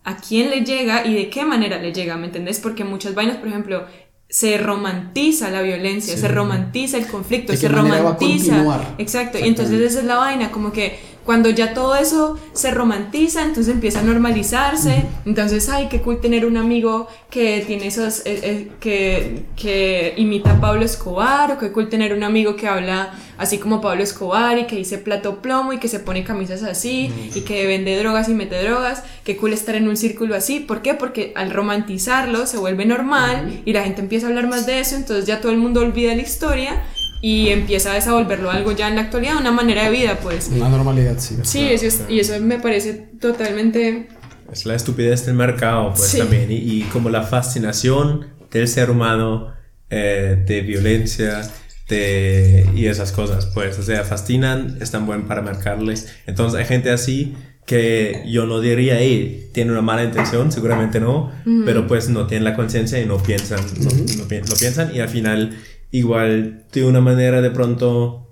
a quién le llega y de qué manera le llega, ¿me entendés? Porque muchas vainas, por ejemplo, se romantiza la violencia, se romantiza el conflicto, se romantiza. Exacto, y entonces esa es la vaina, como que cuando ya todo eso se romantiza, entonces empieza a normalizarse. Entonces, ay, qué cool tener un amigo que tiene esos, eh, eh, que, que imita a Pablo Escobar, o qué cool tener un amigo que habla así como Pablo Escobar y que dice plato plomo y que se pone camisas así y que vende drogas y mete drogas. Qué cool estar en un círculo así. ¿Por qué? Porque al romantizarlo se vuelve normal y la gente empieza a hablar más de eso, entonces ya todo el mundo olvida la historia y empieza a desenvolverlo algo ya en la actualidad, una manera de vida, pues. Una normalidad, sí. Sí, y eso me parece totalmente... Es la estupidez del mercado, pues también, y, como la fascinación del ser humano, eh, de violencia, de, y esas cosas, pues, o sea, fascinan, están buenos para marcarles. Entonces hay gente así que yo no diría, hey, tiene una mala intención, seguramente no, pero pues no tienen la conciencia y no piensan, no, no, piensan y al final igual de una manera de pronto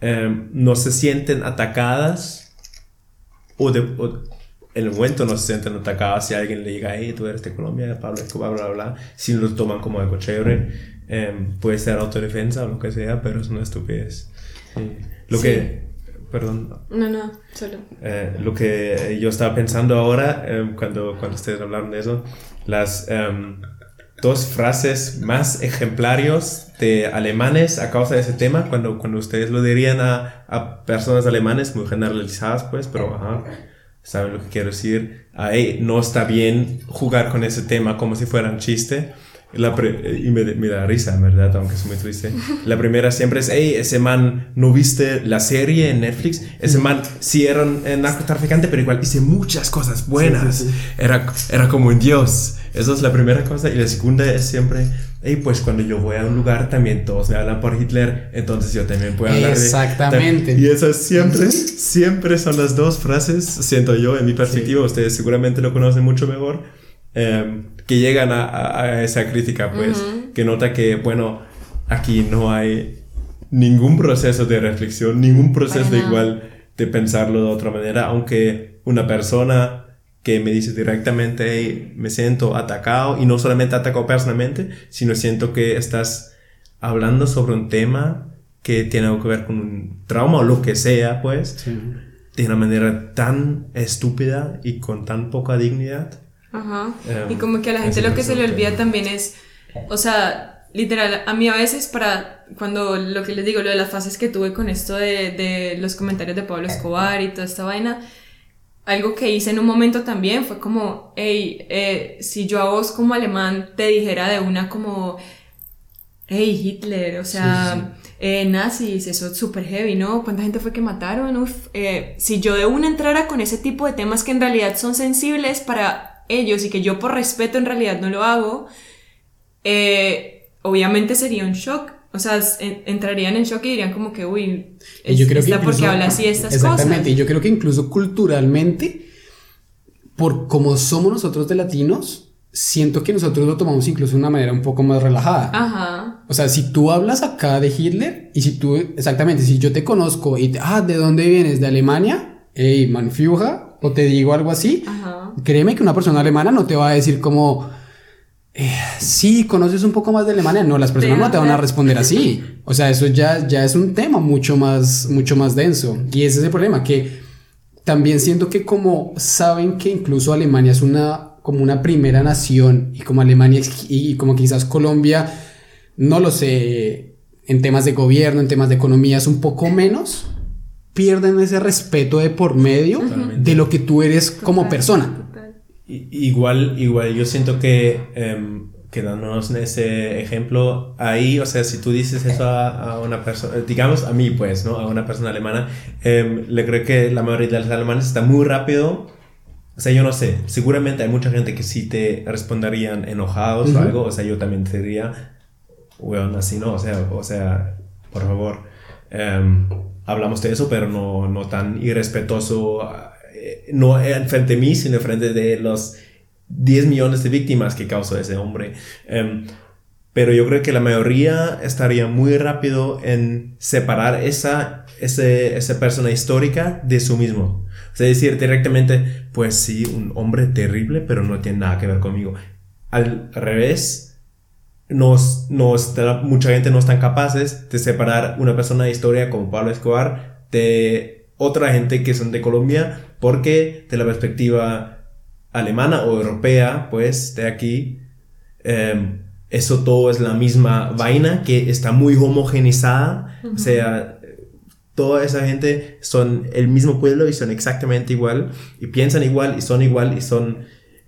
em, no se sienten atacadas o, de, en el momento no se sienten atacadas si alguien le diga, hey, tú eres de Colombia, Pablo Escobar, bla, bla, bla, si lo toman como algo chévere, em, puede ser autodefensa o lo que sea, pero es una estupidez. Lo que, perdón. No, no, solo. Eh, lo que yo estaba pensando ahora, em, cuando, cuando ustedes hablaron de eso, las dos frases más ejemplarios de alemanes a causa de ese tema, cuando, cuando ustedes lo dirían a, a personas alemanes muy generalizadas, pues, pero ajá, saben lo que quiero decir. Ahí no está bien jugar con ese tema como si fuera un chiste. La y me, me, da risa, ¿verdad? Aunque es muy triste. La primera siempre es, hey, ese man, ¿no viste la serie en Netflix? Ese man sí era un narcotraficante, pero igual hice muchas cosas buenas. Era, era como un dios. Esa es la primera cosa. Y la segunda es siempre, hey, pues cuando yo voy a un lugar también todos me hablan por Hitler, entonces yo también puedo hablar Exactamente. y esas siempre, siempre son las dos frases, siento yo, en mi perspectiva, ustedes seguramente lo conocen mucho mejor Em, que llegan a, esa crítica, pues, que nota que, bueno, aquí no hay ningún proceso de reflexión, ningún proceso igual de pensarlo de otra manera, aunque una persona que me dice directamente, me siento atacado, y no solamente atacado personalmente, sino siento que estás hablando sobre un tema que tiene algo que ver con un trauma o lo que sea, pues, de una manera tan estúpida y con tan poca dignidad. Ajá. y em, como que a la gente lo que se le olvida también es, o sea, literal, a mí a veces para, cuando lo que les digo, lo de las fases que tuve con esto de, de los comentarios de Pablo Escobar y toda esta vaina, algo que hice en un momento también fue como, hey, eh, si yo a vos como alemán te dijera de una como, hey, Hitler, o sea, Eh, nazis, eso es súper heavy, ¿no? ¿Cuánta gente fue que mataron? Uf, eh, si yo de una entrara con ese tipo de temas que en realidad son sensibles para ellos y que yo por respeto en realidad no lo hago, eh, obviamente sería un shock. O sea, entrarían en shock y dirían como que, uy, es, yo creo que porque habla así estas cosas. Exactamente, y yo creo que incluso culturalmente, por como somos nosotros de latinos, siento que nosotros lo tomamos incluso de una manera un poco más relajada. Ajá. O sea, si tú hablas acá de Hitler y si tú, exactamente, si yo te conozco y, te, ah, ¿de dónde vienes? ¿De Alemania? Ey, manfiuja, o te digo algo así, créeme que una persona alemana no te va a decir como, eh, sí, conoces un poco más de Alemania. No, las personas no te van a responder así. O sea, eso ya, ya es un tema mucho más, mucho más denso. Y ese es el problema, que también siento que como saben que incluso Alemania es una, como una primera nación y como Alemania y como quizás Colombia, no lo sé, en temas de gobierno, en temas de economía es un poco menos, pierden ese respeto de por medio de lo que tú eres como persona. Igual, igual, yo siento que, eh, quedándonos en ese ejemplo, ahí, o sea, si tú dices eso a, una persona, digamos a mí, pues, ¿no? A una persona alemana, em, le creo que la mayoría de los alemanes está muy rápido. O sea, yo no sé, seguramente hay mucha gente que sí te responderían enojados o algo, o sea, yo también te diría, bueno, así no, o sea, o sea, por favor, em, hablamos de eso, pero no, no tan irrespetuoso eh, no frente a mí, sino frente de los 10 millones de víctimas que causó ese hombre. Em, pero yo creo que la mayoría estaría muy rápido en separar esa, ese, esa persona histórica de su mismo. O sea, decir directamente, pues sí, un hombre terrible, pero no tiene nada que ver conmigo. Al revés, nos, nos, mucha gente no están capaces de separar una persona de historia como Pablo Escobar de otra gente que son de Colombia porque de la perspectiva alemana o europea, pues, de aquí, em, eso todo es la misma vaina que está muy homogenizada, o sea, toda esa gente son el mismo pueblo y son exactamente igual, y piensan igual, y son igual, y son,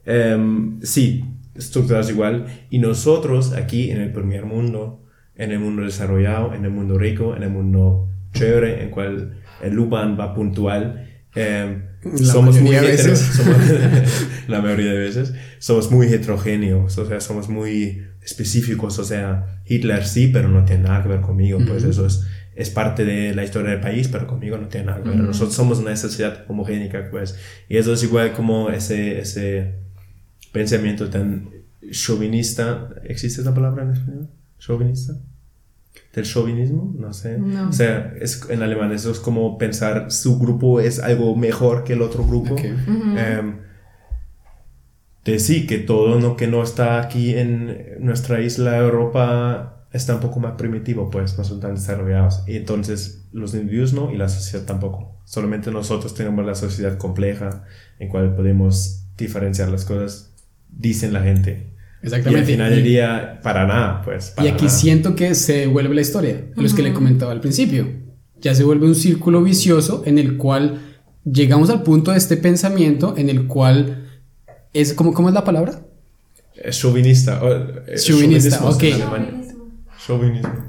em, sí, estructurados igual, y nosotros aquí en el primer mundo, en el mundo desarrollado, en el mundo rico, en el mundo chévere, en cual el Luban va puntual, eh, somos muy la mayoría de veces. Somos muy heterogéneos, o sea, somos muy específicos, o sea, Hitler sí, pero no tiene nada que ver conmigo, pues eso es, es parte de la historia del país, pero conmigo no tiene nada que ver. Nosotros somos una sociedad homogénica, pues, y eso es igual como ese, ese pensamiento tan chauvinista, ¿existe esa palabra en español? ¿Chauvinista? Del chauvinismo, no sé. O sea, es, en alemán eso es como pensar su grupo es algo mejor que el otro grupo. Em, de sí, que todo lo que no está aquí en nuestra isla Europa está un poco más primitivo, pues no son tan desarrollados. Y entonces los individuos no y la sociedad tampoco. Solamente nosotros tenemos la sociedad compleja en cual podemos diferenciar las cosas, dicen la gente. Exactamente. Y al final del día, para nada, pues. y aquí siento que se vuelve la historia, los que le comentaba al principio. Ya se vuelve un círculo vicioso en el cual llegamos al punto de este pensamiento en el cual es, ¿cómo, cómo es la palabra? Chauvinista. Chauvinista, ok. Chauvinismo.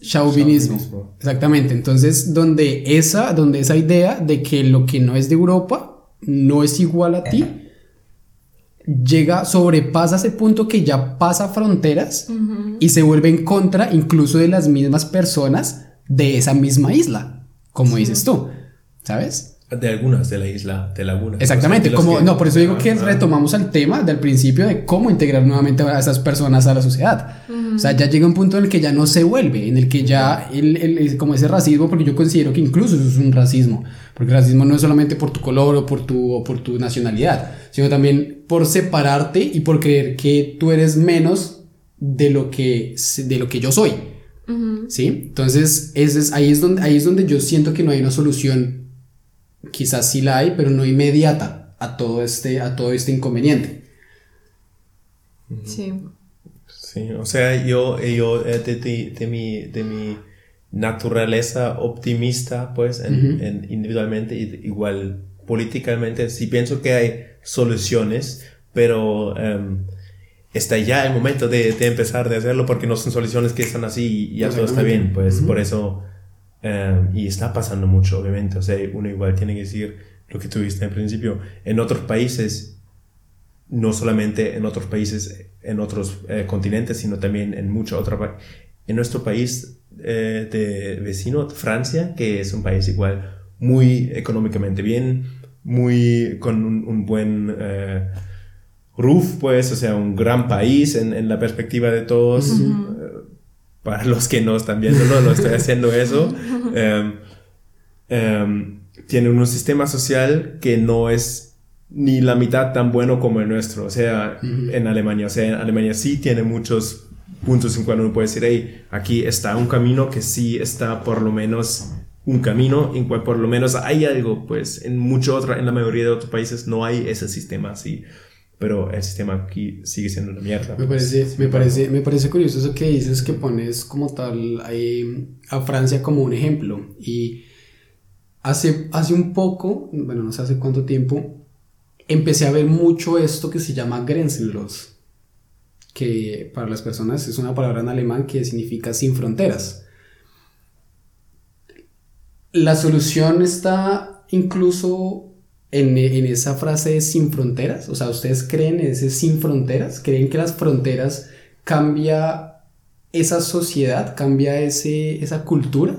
Chauvinismo. Exactamente. Entonces, donde esa, donde esa idea de que lo que no es de Europa no es igual a ti llega, sobrepasa ese punto que ya pasa fronteras y se vuelve en contra incluso de las mismas personas de esa misma isla, como dices tú, ¿sabes? De algunas de la isla de Laguna. Exactamente, como, no, por eso digo que retomamos el tema del principio de cómo integrar nuevamente a esas personas a la sociedad. O sea, ya llega un punto en el que ya no se vuelve, en el que ya, el, el, como ese racismo, porque yo considero que incluso eso es un racismo, porque el racismo no es solamente por tu color o por tu, o por tu nacionalidad, sino también por separarte y por creer que tú eres menos de lo que, de lo que yo soy. ¿Sí? Entonces, ese es, ahí, es donde, ahí es donde yo siento que no hay una solución quizás sí la hay, pero no inmediata a todo este, a todo este inconveniente. Sí. Sí, o sea, yo, yo eh, de, mi, de mi naturaleza optimista, pues, en, individualmente, igual políticamente, sí pienso que hay soluciones, pero em, está ya el momento de, de, empezar de hacerlo porque no son soluciones que están así y ya todo está bien, pues, por eso Em, y está pasando mucho, obviamente. O sea, uno igual tiene que decir lo que tuviste en principio. En otros países, no solamente en otros países, en otros eh, continentes, sino también en muchos otros En nuestro país eh, de vecino, Francia, que es un país igual muy económicamente bien, muy con un, buen eh, roof, pues, o sea, un gran país en, en la perspectiva de todos para los que no están viendo, no, no estoy haciendo eso. Em, tienen un sistema social que no es ni la mitad tan bueno como el nuestro, o sea, en Alemania, o sea, en Alemania sí tiene muchos puntos en cual uno puede decir, hey, aquí está un camino que sí está por lo menos un camino en cual por lo menos hay algo, pues en mucho otra, en la mayoría de otros países no hay ese sistema así, pero el sistema aquí sigue siendo una mierda. Me parece, me parece, me parece curioso eso que dices que pones como tal a Francia como un ejemplo y hace, hace un poco, bueno, no sé hace cuánto tiempo, empecé a ver mucho esto que se llama Grenzenlos, que para las personas es una palabra en alemán que significa sin fronteras la solución está incluso en, esa frase de sin fronteras. O sea, ¿ustedes creen en ese sin fronteras? ¿Creen que las fronteras cambia esa sociedad, cambia ese, esa cultura?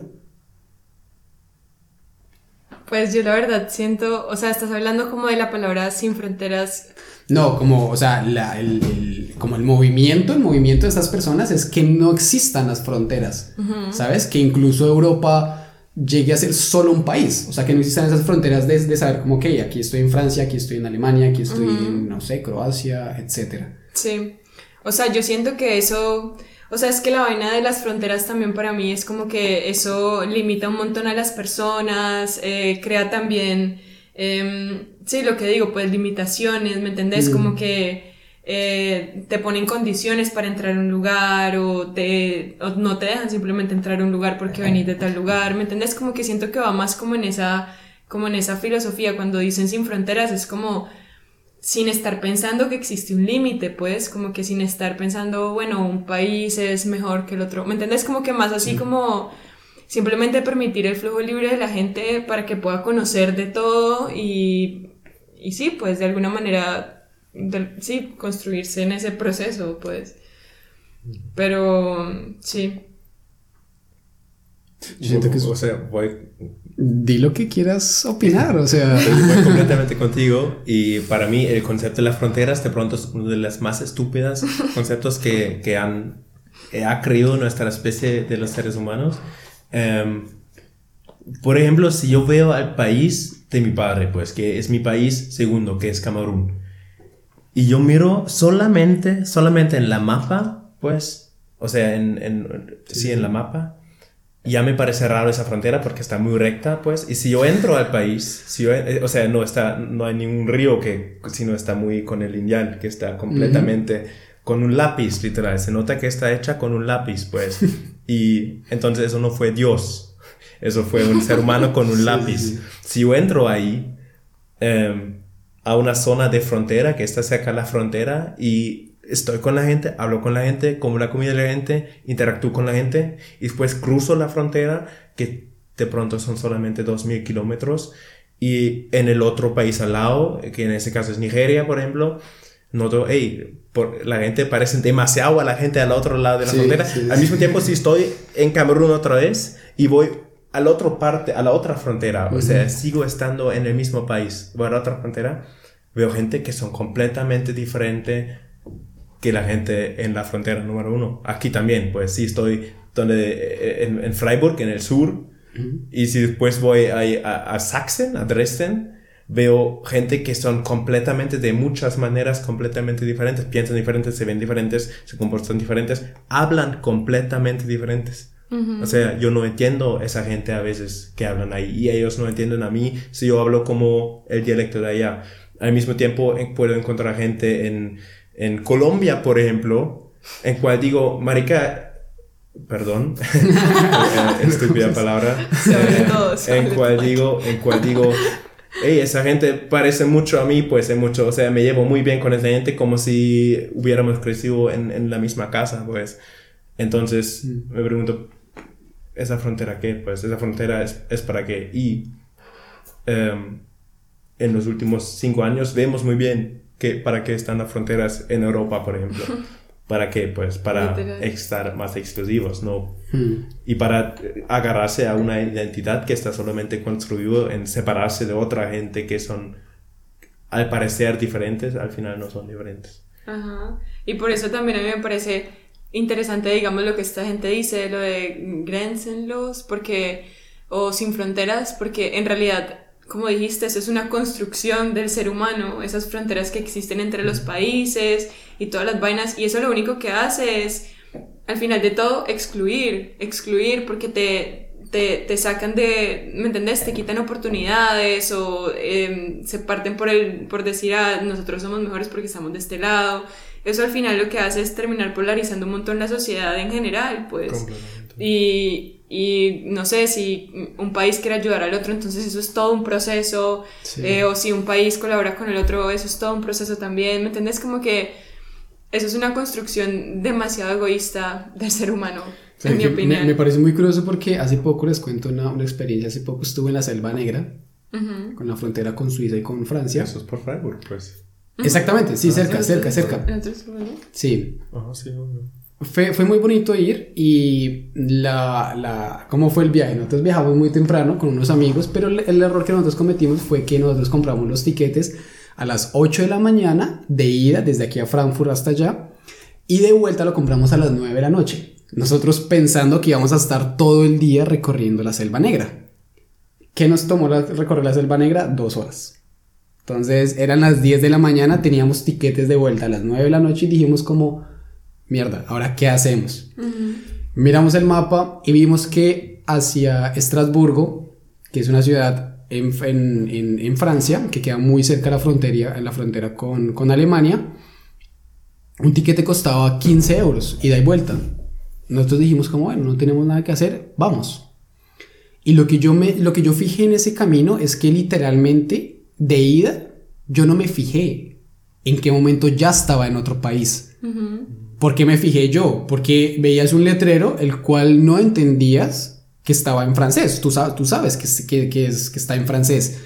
Pues yo la verdad siento, o sea, estás hablando como de la palabra sin fronteras. No, como, o sea, el, como el movimiento, el movimiento de estas personas es que no existan las fronteras, ¿sabes? Que incluso Europa llegue a ser solo un país, o sea, que no existan esas fronteras de, de saber como, que aquí estoy en Francia, aquí estoy en Alemania, aquí estoy en, no sé, Croacia, etc. Sí, o sea, yo siento que eso, o sea, es que la vaina de las fronteras también para mí es como que eso limita un montón a las personas, eh, crea también, eh, sí, lo que digo, pues limitaciones, ¿me entendés? Como mm. que eh, te ponen condiciones para entrar a un lugar o, te, no te dejan simplemente entrar a un lugar porque venís de tal lugar, ¿me entiendes? Como que siento que va más como en esa, como en esa filosofía, cuando dicen sin fronteras es como sin estar pensando que existe un límite, pues, como que sin estar pensando, bueno, un país es mejor que el otro, ¿me entiendes? Como que más así como simplemente permitir el flujo libre de la gente para que pueda conocer de todo y, y sí, pues de alguna manera sí, construirse en ese proceso, pues. Pero sí. Yo siento que, o sea, voy... Di lo que quieras opinar, o sea... Voy completamente contigo y para mí el concepto de las fronteras de pronto es uno de las más estúpidas conceptos que, que han, ha creído nuestra especie de los seres humanos. Em, por ejemplo, si yo veo al país de mi padre, pues que es mi país segundo, que es Camerún, y yo miro solamente, solamente en la mapa, pues, o sea, en, en sí, en la mapa, ya me parece raro esa frontera porque está muy recta, pues, y si yo entro al país, si yo, eh, o sea, no está, no hay ningún río que, sino está muy con el lineal, que está completamente con un lápiz, literal, se nota que está hecha con un lápiz, pues, y entonces eso no fue Dios, eso fue un ser humano con un lápiz. Si yo entro ahí, eh, a una zona de frontera que está cerca de la frontera y estoy con la gente, hablo con la gente, como la comida de la gente, interactúo con la gente y después cruzo la frontera que de pronto son solamente 2.000 kilómetros y en el otro país al lado, que en ese caso es Nigeria, por ejemplo, noto, hey, por, la gente parece demasiado a la gente al otro lado de la frontera. al mismo tiempo, si estoy en Camerún otra vez y voy a la otra parte, a la otra frontera, o sea, sigo estando en el mismo país, voy a la otra frontera, veo gente que son completamente diferente que la gente en la frontera número uno. Aquí también, pues sí, estoy donde, eh, en, Freiburg, en el sur, y si después voy a, a, Sachsen, a Dresden, veo gente que son completamente, de muchas maneras, completamente diferentes, piensan diferentes, se ven diferentes, se comportan diferentes, hablan completamente diferentes. O sea, yo no entiendo esa gente a veces que hablan ahí y ellos no entienden a mí si yo hablo como el dialecto de allá. Al mismo tiempo puedo encontrar gente en, en Colombia, por ejemplo, en cual digo, marica, perdón, eh, estúpida palabra, eh, en cual digo, en cual digo, hey, esa gente parece mucho a mí, pues es mucho, o sea, me llevo muy bien con esa gente como si hubiéramos crecido en, en la misma casa, pues. Entonces, mm. me pregunto, ¿esa frontera qué? Pues esa frontera es, es para qué. Y um, en los últimos cinco años vemos muy bien que para qué están las fronteras en Europa, por ejemplo. ¿Para qué? Pues para estar más exclusivos, ¿no? Hmm. Y para agarrarse a una identidad que está solamente construido en separarse de otra gente que son, al parecer diferentes, al final no son diferentes. Ajá. Y por eso también a mí me parece interesante, digamos, lo que esta gente dice, lo de Grenzenlos, porque, o sin fronteras, porque en realidad como dijiste, eso es una construcción del ser humano, esas fronteras que existen entre los países y todas las vainas, y eso lo único que hace es, al final de todo, excluir, excluir, porque te, te, sacan de, ¿me entendés? Te quitan oportunidades o em, se parten por, el, por decir, ah, nosotros somos mejores porque estamos de este lado. Eso al final lo que hace es terminar polarizando un montón la sociedad en general, pues. Y, y no sé si un país quiere ayudar al otro, entonces eso es todo un proceso, eh, o si un país colabora con el otro, eso es todo un proceso también, ¿me entiendes? Como que eso es una construcción demasiado egoísta del ser humano, en mi opinión. Me, parece muy curioso porque hace poco les cuento una, una experiencia, hace poco estuve en la Selva Negra, con la frontera con Suiza y con Francia. Eso es por Freiburg, pues. Exactamente, sí, ah, cerca, cerca, cerca. Sí. Ajá, sí, fue, fue, muy bonito ir y la, la, cómo fue el viaje. Nosotros viajamos muy temprano con unos amigos, pero el, error que nosotros cometimos fue que nosotros compramos los tiquetes a las 8 de la mañana de ida desde aquí a Frankfurt hasta allá y de vuelta lo compramos a las 9 de la noche. Nosotros pensando que íbamos a estar todo el día recorriendo la Selva Negra. ¿Qué nos tomó recorrer la Selva Negra? Dos horas. Entonces eran las 10 de la mañana, teníamos tiquetes de vuelta a las 9 de la noche y dijimos como mierda, ¿ahora qué hacemos? Miramos el mapa y vimos que hacia Estrasburgo, que es una ciudad en, Francia, que queda muy cerca de la frontera, en la frontera con, Alemania, un tiquete costaba 15 euros, ida y vuelta. Nosotros dijimos como, bueno, no tenemos nada que hacer, vamos. Y lo que yo, me, lo que yo fijé en ese camino es que literalmente de ida yo no me fijé en qué momento ya estaba en otro país. ¿Por qué me fijé yo? Porque veías un letrero el cual no entendías que estaba en francés. Tú sabes, tú sabes que, que, es, que está en francés.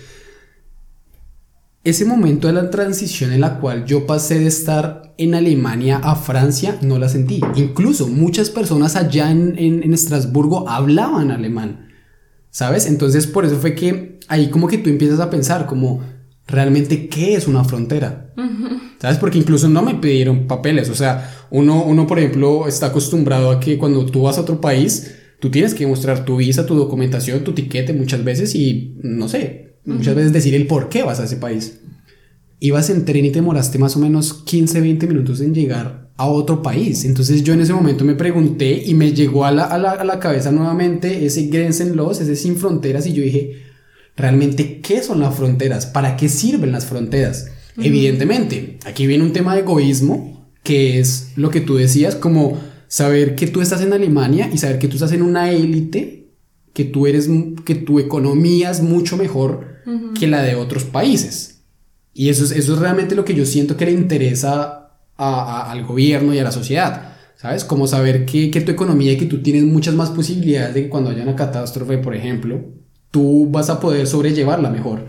Ese momento de la transición en la cual yo pasé de estar en Alemania a Francia, no la sentí. Incluso muchas personas allá en, en, Estrasburgo hablaban alemán. ¿Sabes? Entonces por eso fue que ahí como que tú empiezas a pensar como realmente qué es una frontera. ¿Sabes? Porque incluso no me pidieron papeles. O sea, uno, uno, por ejemplo, está acostumbrado a que cuando tú vas a otro país, tú tienes que mostrar tu visa, tu documentación, tu tiquete muchas veces y, no sé, muchas veces decir el por qué vas a ese país. Ibas en tren y te demoraste más o menos 15, 20 minutos en llegar a otro país. Entonces yo en ese momento me pregunté y me llegó a la, a la, a la cabeza nuevamente ese Grenzenlos, ese sin fronteras y yo dije, realmente, ¿qué son las fronteras? ¿Para qué sirven las fronteras? Evidentemente, aquí viene un tema de egoísmo, que es lo que tú decías, como saber que tú estás en Alemania y saber que tú estás en una élite, que tú eres, que tu economía es mucho mejor que la de otros países. Y eso es, eso es realmente lo que yo siento que le interesa al gobierno y a la sociedad. ¿Sabes? Como saber que, que tu economía y que tú tienes muchas más posibilidades de que cuando haya una catástrofe, por ejemplo, tú vas a poder sobrellevarla mejor.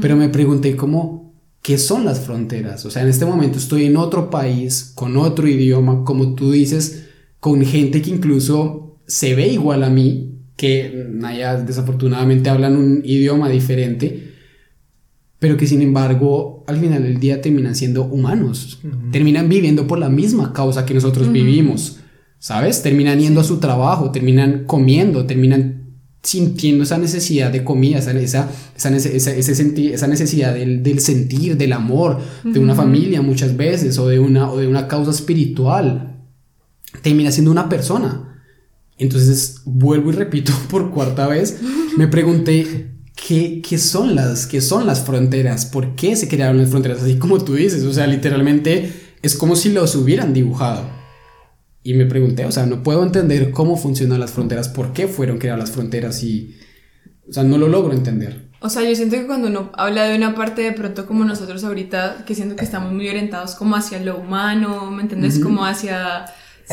Pero me pregunté cómo, ¿qué son las fronteras? O sea, en este momento estoy en otro país, con otro idioma, como tú dices, con gente que incluso se ve igual a mí, que allá desafortunadamente hablan un idioma diferente, pero que sin embargo al final del día terminan siendo humanos, terminan viviendo por la misma causa que nosotros vivimos, ¿sabes? Terminan yendo a su trabajo, terminan comiendo, terminan sintiendo esa necesidad de comida, esa, esa, esa, esa necesidad del, del, sentir, del amor, de una familia muchas veces, o de una, o de una causa espiritual, termina siendo una persona. Entonces, vuelvo y repito por cuarta vez, me pregunté, ¿qué, qué son, las, ¿qué son las fronteras? ¿Por qué se crearon las fronteras? Así como tú dices, o sea, literalmente es como si los hubieran dibujado. Y me pregunté, o sea, no puedo entender cómo funcionan las fronteras, por qué fueron creadas las fronteras y, o sea, no lo logro entender. O sea, yo siento que cuando uno habla de una parte de pronto como nosotros ahorita, que siento que estamos muy orientados como hacia lo humano, ¿me entiendes? Como hacia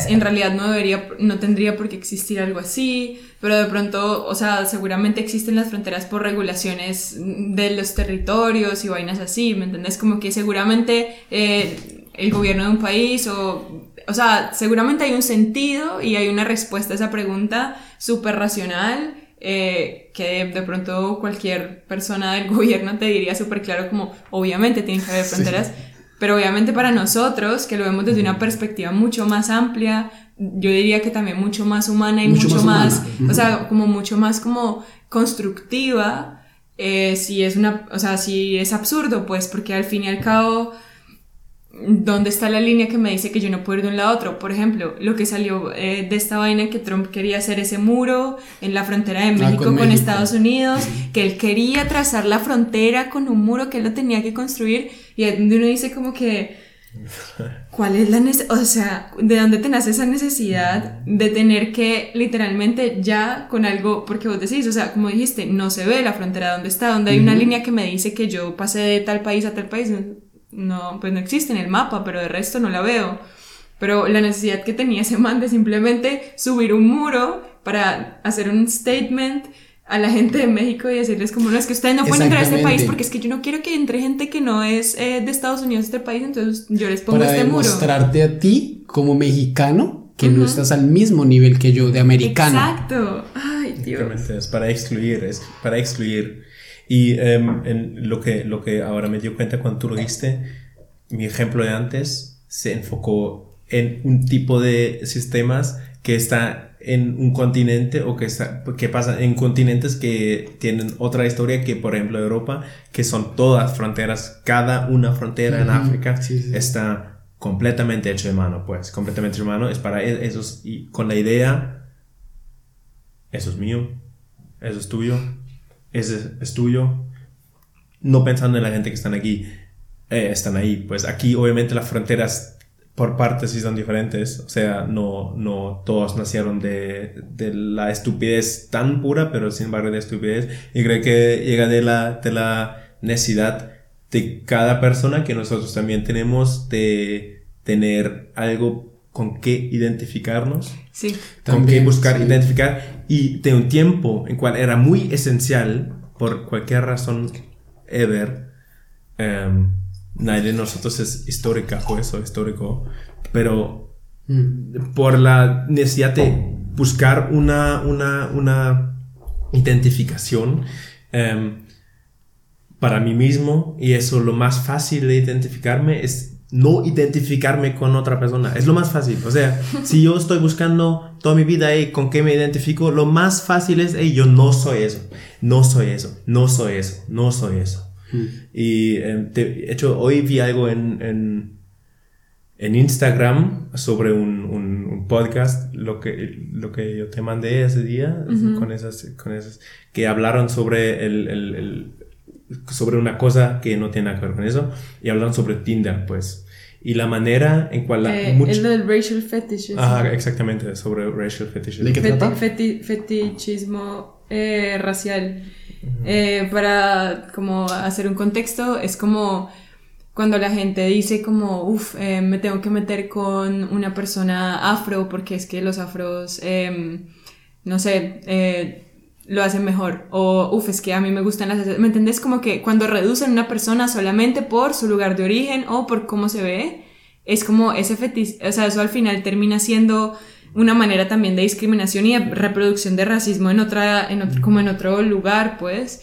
en realidad no debería, no tendría por qué existir algo así, pero de pronto, o sea, seguramente existen las fronteras por regulaciones de los territorios y vainas así, ¿me entiendes? Como que seguramente eh, el gobierno de un país o o sea, seguramente hay un sentido y hay una respuesta a esa pregunta súper racional eh, que de, pronto cualquier persona del gobierno te diría súper claro como obviamente tienen que haber fronteras, pero obviamente para nosotros que lo vemos desde una perspectiva mucho más amplia, yo diría que también mucho más humana y mucho, más, o sea, como mucho más como constructiva, eh, si es una, o sea, si es absurdo, pues, porque al fin y al cabo, ¿dónde está la línea que me dice que yo no puedo ir de un lado a otro? Por ejemplo, lo que salió eh, de esta vaina que Trump quería hacer ese muro en la frontera de ah, México con, Estados Unidos, que él quería trazar la frontera con un muro que él lo tenía que construir, y donde uno dice como que ¿Cuál es la necesidad? O sea, ¿de dónde te nace esa necesidad de tener que literalmente ya con algo, porque vos decís, o sea, como dijiste, no se ve la frontera donde está, donde hay una línea que me dice que yo pasé de tal país a tal país, no, pues no existe en el mapa, pero de resto no la veo. Pero la necesidad que tenía ese man de simplemente subir un muro para hacer un statement a la gente de México y decirles como no es que ustedes no pueden entrar a este país porque es que yo no quiero que entre gente que no es eh, de Estados Unidos a este país entonces yo les pongo este muro para demostrarte a ti como mexicano que no estás al mismo nivel que yo de americano. Exacto. Ay Dios. Es para excluir es para excluir y em, en lo que lo que ahora me dio cuenta cuando tú lo diste mi ejemplo de antes se enfocó en un tipo de sistemas que está en un continente o que, está, que pasa en continentes que tienen otra historia que por ejemplo Europa, que son todas fronteras, cada una frontera en África está completamente hecho de mano, pues completamente hecho de mano, es para e-, esos y con la idea, eso es mío, eso es tuyo, ese es tuyo, no pensando en la gente que están aquí, eh, están ahí, pues aquí obviamente las fronteras por partes sí son diferentes. O sea, no, no todos nacieron de, de, la estupidez tan pura, pero sin embargo de estupidez. Y creo que llega de la, de la necesidad de cada persona que nosotros también tenemos de tener algo con qué identificarnos. Sí. Con qué buscar identificar. Y de un tiempo en cual era muy esencial, por cualquier razón ever, um, nadie de nosotros es histórica o eso, histórico, pero mm. por la necesidad de buscar una, una, una identificación em, para mí mismo, y eso lo más fácil de identificarme es no identificarme con otra persona. Es lo más fácil. O sea, si yo estoy buscando toda mi vida y con qué me identifico, lo más fácil es, hey, yo no soy eso, no soy eso, no soy eso, no soy eso. Y em, de hecho, hoy vi algo en, en, en Instagram sobre un, un, podcast, lo que, lo que yo te mandé ese día, con, esas, con esas, que hablaron sobre el, el, el, sobre una cosa que no tiene nada que ver con eso, y hablaron sobre Tinder, pues. Y la manera en cual la... Eh, es lo del racial fetish. Ah, exactamente, sobre racial fetish. ¿De qué trata? fetichismo eh, racial. Eh, para como hacer un contexto, es como cuando la gente dice como, uff, eh, me tengo que meter con una persona afro porque es que los afros, em, no sé, eh, lo hacen mejor. O, uff, es que a mí me gustan las... ¿Me entendés? Como que cuando reducen una persona solamente por su lugar de origen o por cómo se ve, es como ese fetiche, o sea, eso al final termina siendo una manera también de discriminación y de reproducción de racismo en otra, en otro, como en otro lugar, pues.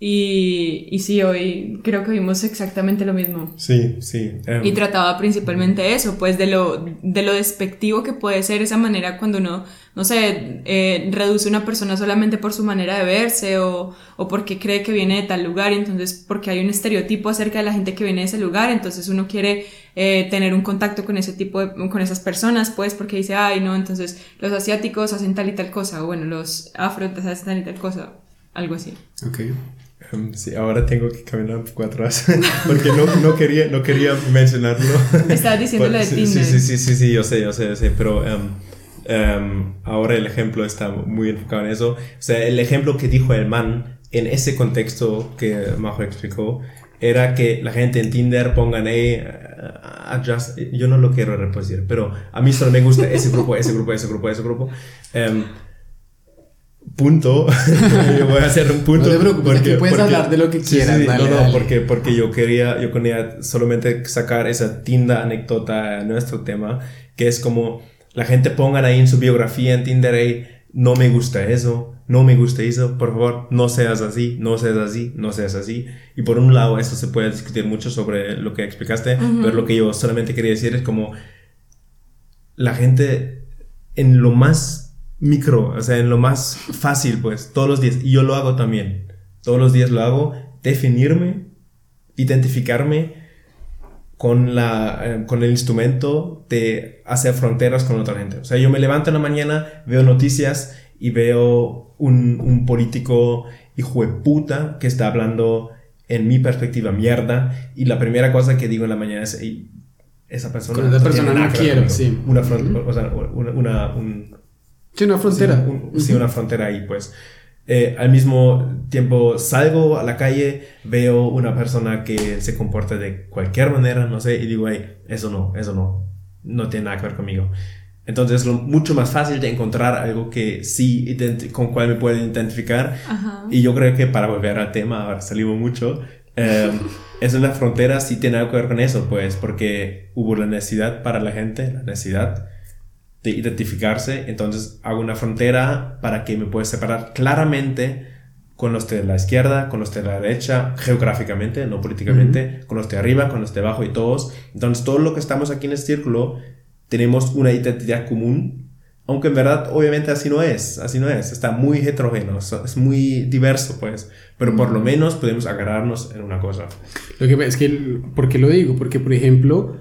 Y, y sí, hoy creo que vimos exactamente lo mismo. Sí, sí. Em. Y trataba principalmente eso, pues de lo, de lo despectivo que puede ser esa manera cuando uno, no sé, eh, reduce a una persona solamente por su manera de verse o, o porque cree que viene de tal lugar y entonces porque hay un estereotipo acerca de la gente que viene de ese lugar, entonces uno quiere eh, tener un contacto con ese tipo de, con esas personas, pues porque dice, ay, no, entonces los asiáticos hacen tal y tal cosa, o bueno, los afro hacen tal y tal cosa, algo así. Ok. Em, sí, ahora tengo que caminar un poco atrás porque no, no, quería, no quería mencionarlo. Estabas diciendo lo de Tinder. Sí, sí, sí, sí, yo sé, yo sé, yo sé, pero em, em, ahora el ejemplo está muy enfocado en eso. O sea, el ejemplo que dijo el man en ese contexto que Majo explicó era que la gente en Tinder pongan ahí, adjust, yo no lo quiero reproducir, pero a mí solo me gusta ese grupo, ese grupo, ese grupo, ese grupo punto. yo voy a hacer un punto. No te preocupes, porque, puedes hablar de lo que quieras. no, no, porque, porque yo quería, yo quería solamente sacar esa tinda anécdota a nuestro tema, que es como la gente pongan ahí en su biografía en Tinder, ahí, no me gusta eso, no me gusta eso, por favor, no seas así, no seas así, no seas así. Y por un lado, eso se puede discutir mucho sobre lo que explicaste, pero lo que yo solamente quería decir es como la gente en lo más micro, o sea, en lo más fácil, pues, todos los días. Y yo lo hago también. todos los días lo hago, definirme, identificarme con, la, eh, con el instrumento de hacer fronteras con otra gente. O sea, yo me levanto en la mañana, veo noticias y veo un, un político hijo de puta que está hablando en mi perspectiva mierda y la primera cosa que digo en la mañana es esa persona con esa persona no quiero sí una o sea, una, una sí, una frontera. Sí, una frontera ahí pues. Eh, al mismo tiempo salgo a la calle veo una persona que se comporta de cualquier manera no sé y digo hey, eso no eso no no tiene nada que ver conmigo entonces es mucho más fácil de encontrar algo que sí, con cual me pueden identificar. Y yo creo que para volver al tema, ahora salimos mucho, eh, es una frontera sí tiene algo que ver con eso, pues, porque hubo la necesidad para la gente, la necesidad de identificarse. Entonces hago una frontera para que me pueda separar claramente con los de la izquierda, con los de la derecha, geográficamente, no políticamente, con los de arriba, con los de abajo y todos. Entonces todo lo que estamos aquí en el círculo tenemos una identidad común, aunque en verdad obviamente así no es, así no es, está muy heterogéneo, es muy diverso pues, pero por lo menos podemos agarrarnos en una cosa. Lo que es que, ¿por qué lo digo? Porque por ejemplo,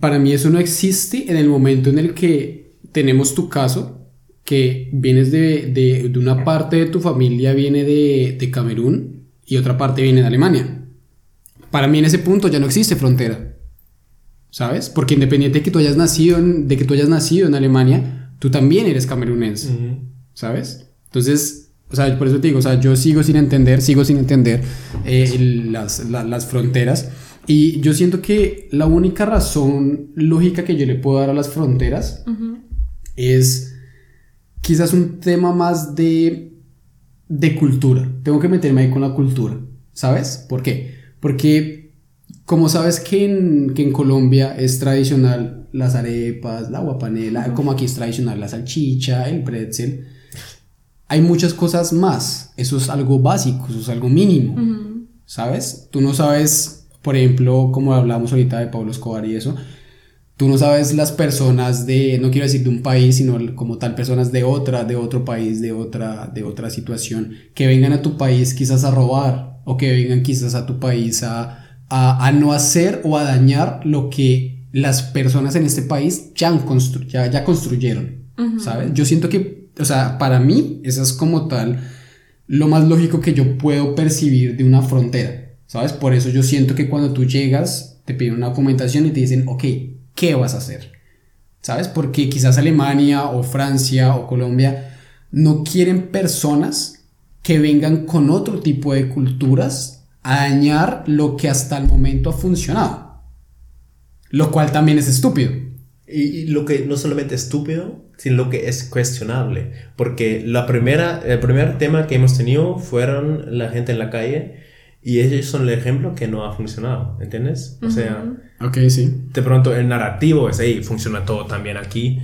para mí eso no existe en el momento en el que tenemos tu caso, que vienes de, de, de una parte de tu familia viene de, de Camerún y otra parte viene de Alemania. Para mí en ese punto ya no existe frontera. ¿sabes? Porque independiente de que tú hayas nacido en, de que tú hayas nacido en Alemania, tú también eres camerunense, ¿sabes? Entonces, o sea, por eso te digo, o sea, yo sigo sin entender, sigo sin entender eh, las, las, fronteras. Y yo siento que la única razón lógica que yo le puedo dar a las fronteras es quizás un tema más de, de cultura. Tengo que meterme ahí con la cultura, ¿sabes? ¿Por qué? Porque como sabes que en, que en Colombia es tradicional las arepas, la guapanela, como aquí es tradicional la salchicha, el pretzel, hay muchas cosas más. Eso es algo básico, eso es algo mínimo. ¿Sabes? Tú no sabes, por ejemplo, como hablamos ahorita de Pablo Escobar y eso, tú no sabes las personas de, no quiero decir de un país, sino como tal personas de otra, de otro país, de otra, de otra situación, que vengan a tu país quizás a robar o que vengan quizás a tu país a a, no hacer o a dañar lo que las personas en este país ya, ya, construyeron, ¿sabes? Yo siento que, o sea, para mí, eso es como tal lo más lógico que yo puedo percibir de una frontera, ¿sabes? Por eso yo siento que cuando tú llegas, te piden una documentación y te dicen, ok, ¿qué vas a hacer? ¿Sabes? Porque quizás Alemania o Francia o Colombia no quieren personas que vengan con otro tipo de culturas a dañar lo que hasta el momento ha funcionado. Lo cual también es estúpido. Y, lo que no solamente estúpido, sino lo que es cuestionable. Porque la primera, el primer tema que hemos tenido fueron la gente en la calle y ellos son el ejemplo que no ha funcionado, ¿entiendes? O sea, ok, sí. De pronto el narrativo es ahí, funciona todo también aquí.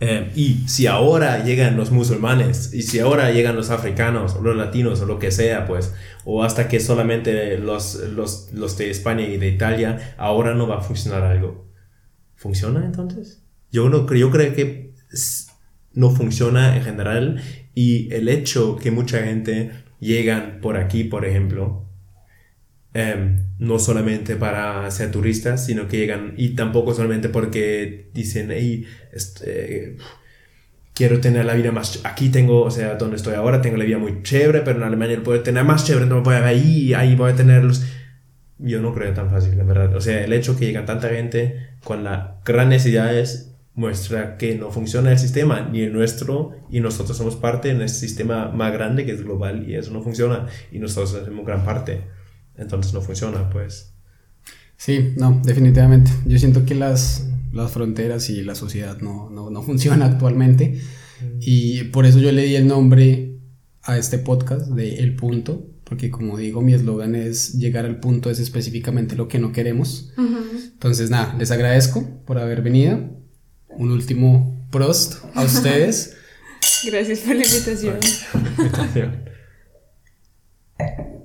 Eh, y si ahora llegan los musulmanes, y si ahora llegan los africanos, o los latinos, o lo que sea, pues, o hasta que solamente los, los, los de España y de Italia, ahora no va a funcionar algo. ¿Funciona entonces? Yo, no, yo creo que no funciona en general y el hecho que mucha gente llegan por aquí, por ejemplo, Em, no solamente para ser turistas, sino que llegan y tampoco solamente porque dicen, hey, este, quiero tener la vida más, aquí tengo, o sea, donde estoy ahora tengo la vida muy chévere, pero en Alemania puedo tener más chévere, no voy a ahí, ahí voy a tenerlos. Yo no creo tan fácil, la verdad. O sea, el hecho que llega tanta gente con las gran necesidades muestra que no funciona el sistema, ni el nuestro, y nosotros somos parte de este sistema más grande que es global, y eso no funciona, y nosotros somos gran parte entonces no funciona, pues. Sí, no, definitivamente. Yo siento que las, las fronteras y la sociedad no, no, no funciona actualmente mm. y por eso yo le di el nombre a este podcast de El Punto, porque como digo, mi eslogan es llegar al punto es específicamente lo que no queremos. Entonces, nada, les agradezco por haber venido. Un último prost a ustedes. Gracias por la invitación.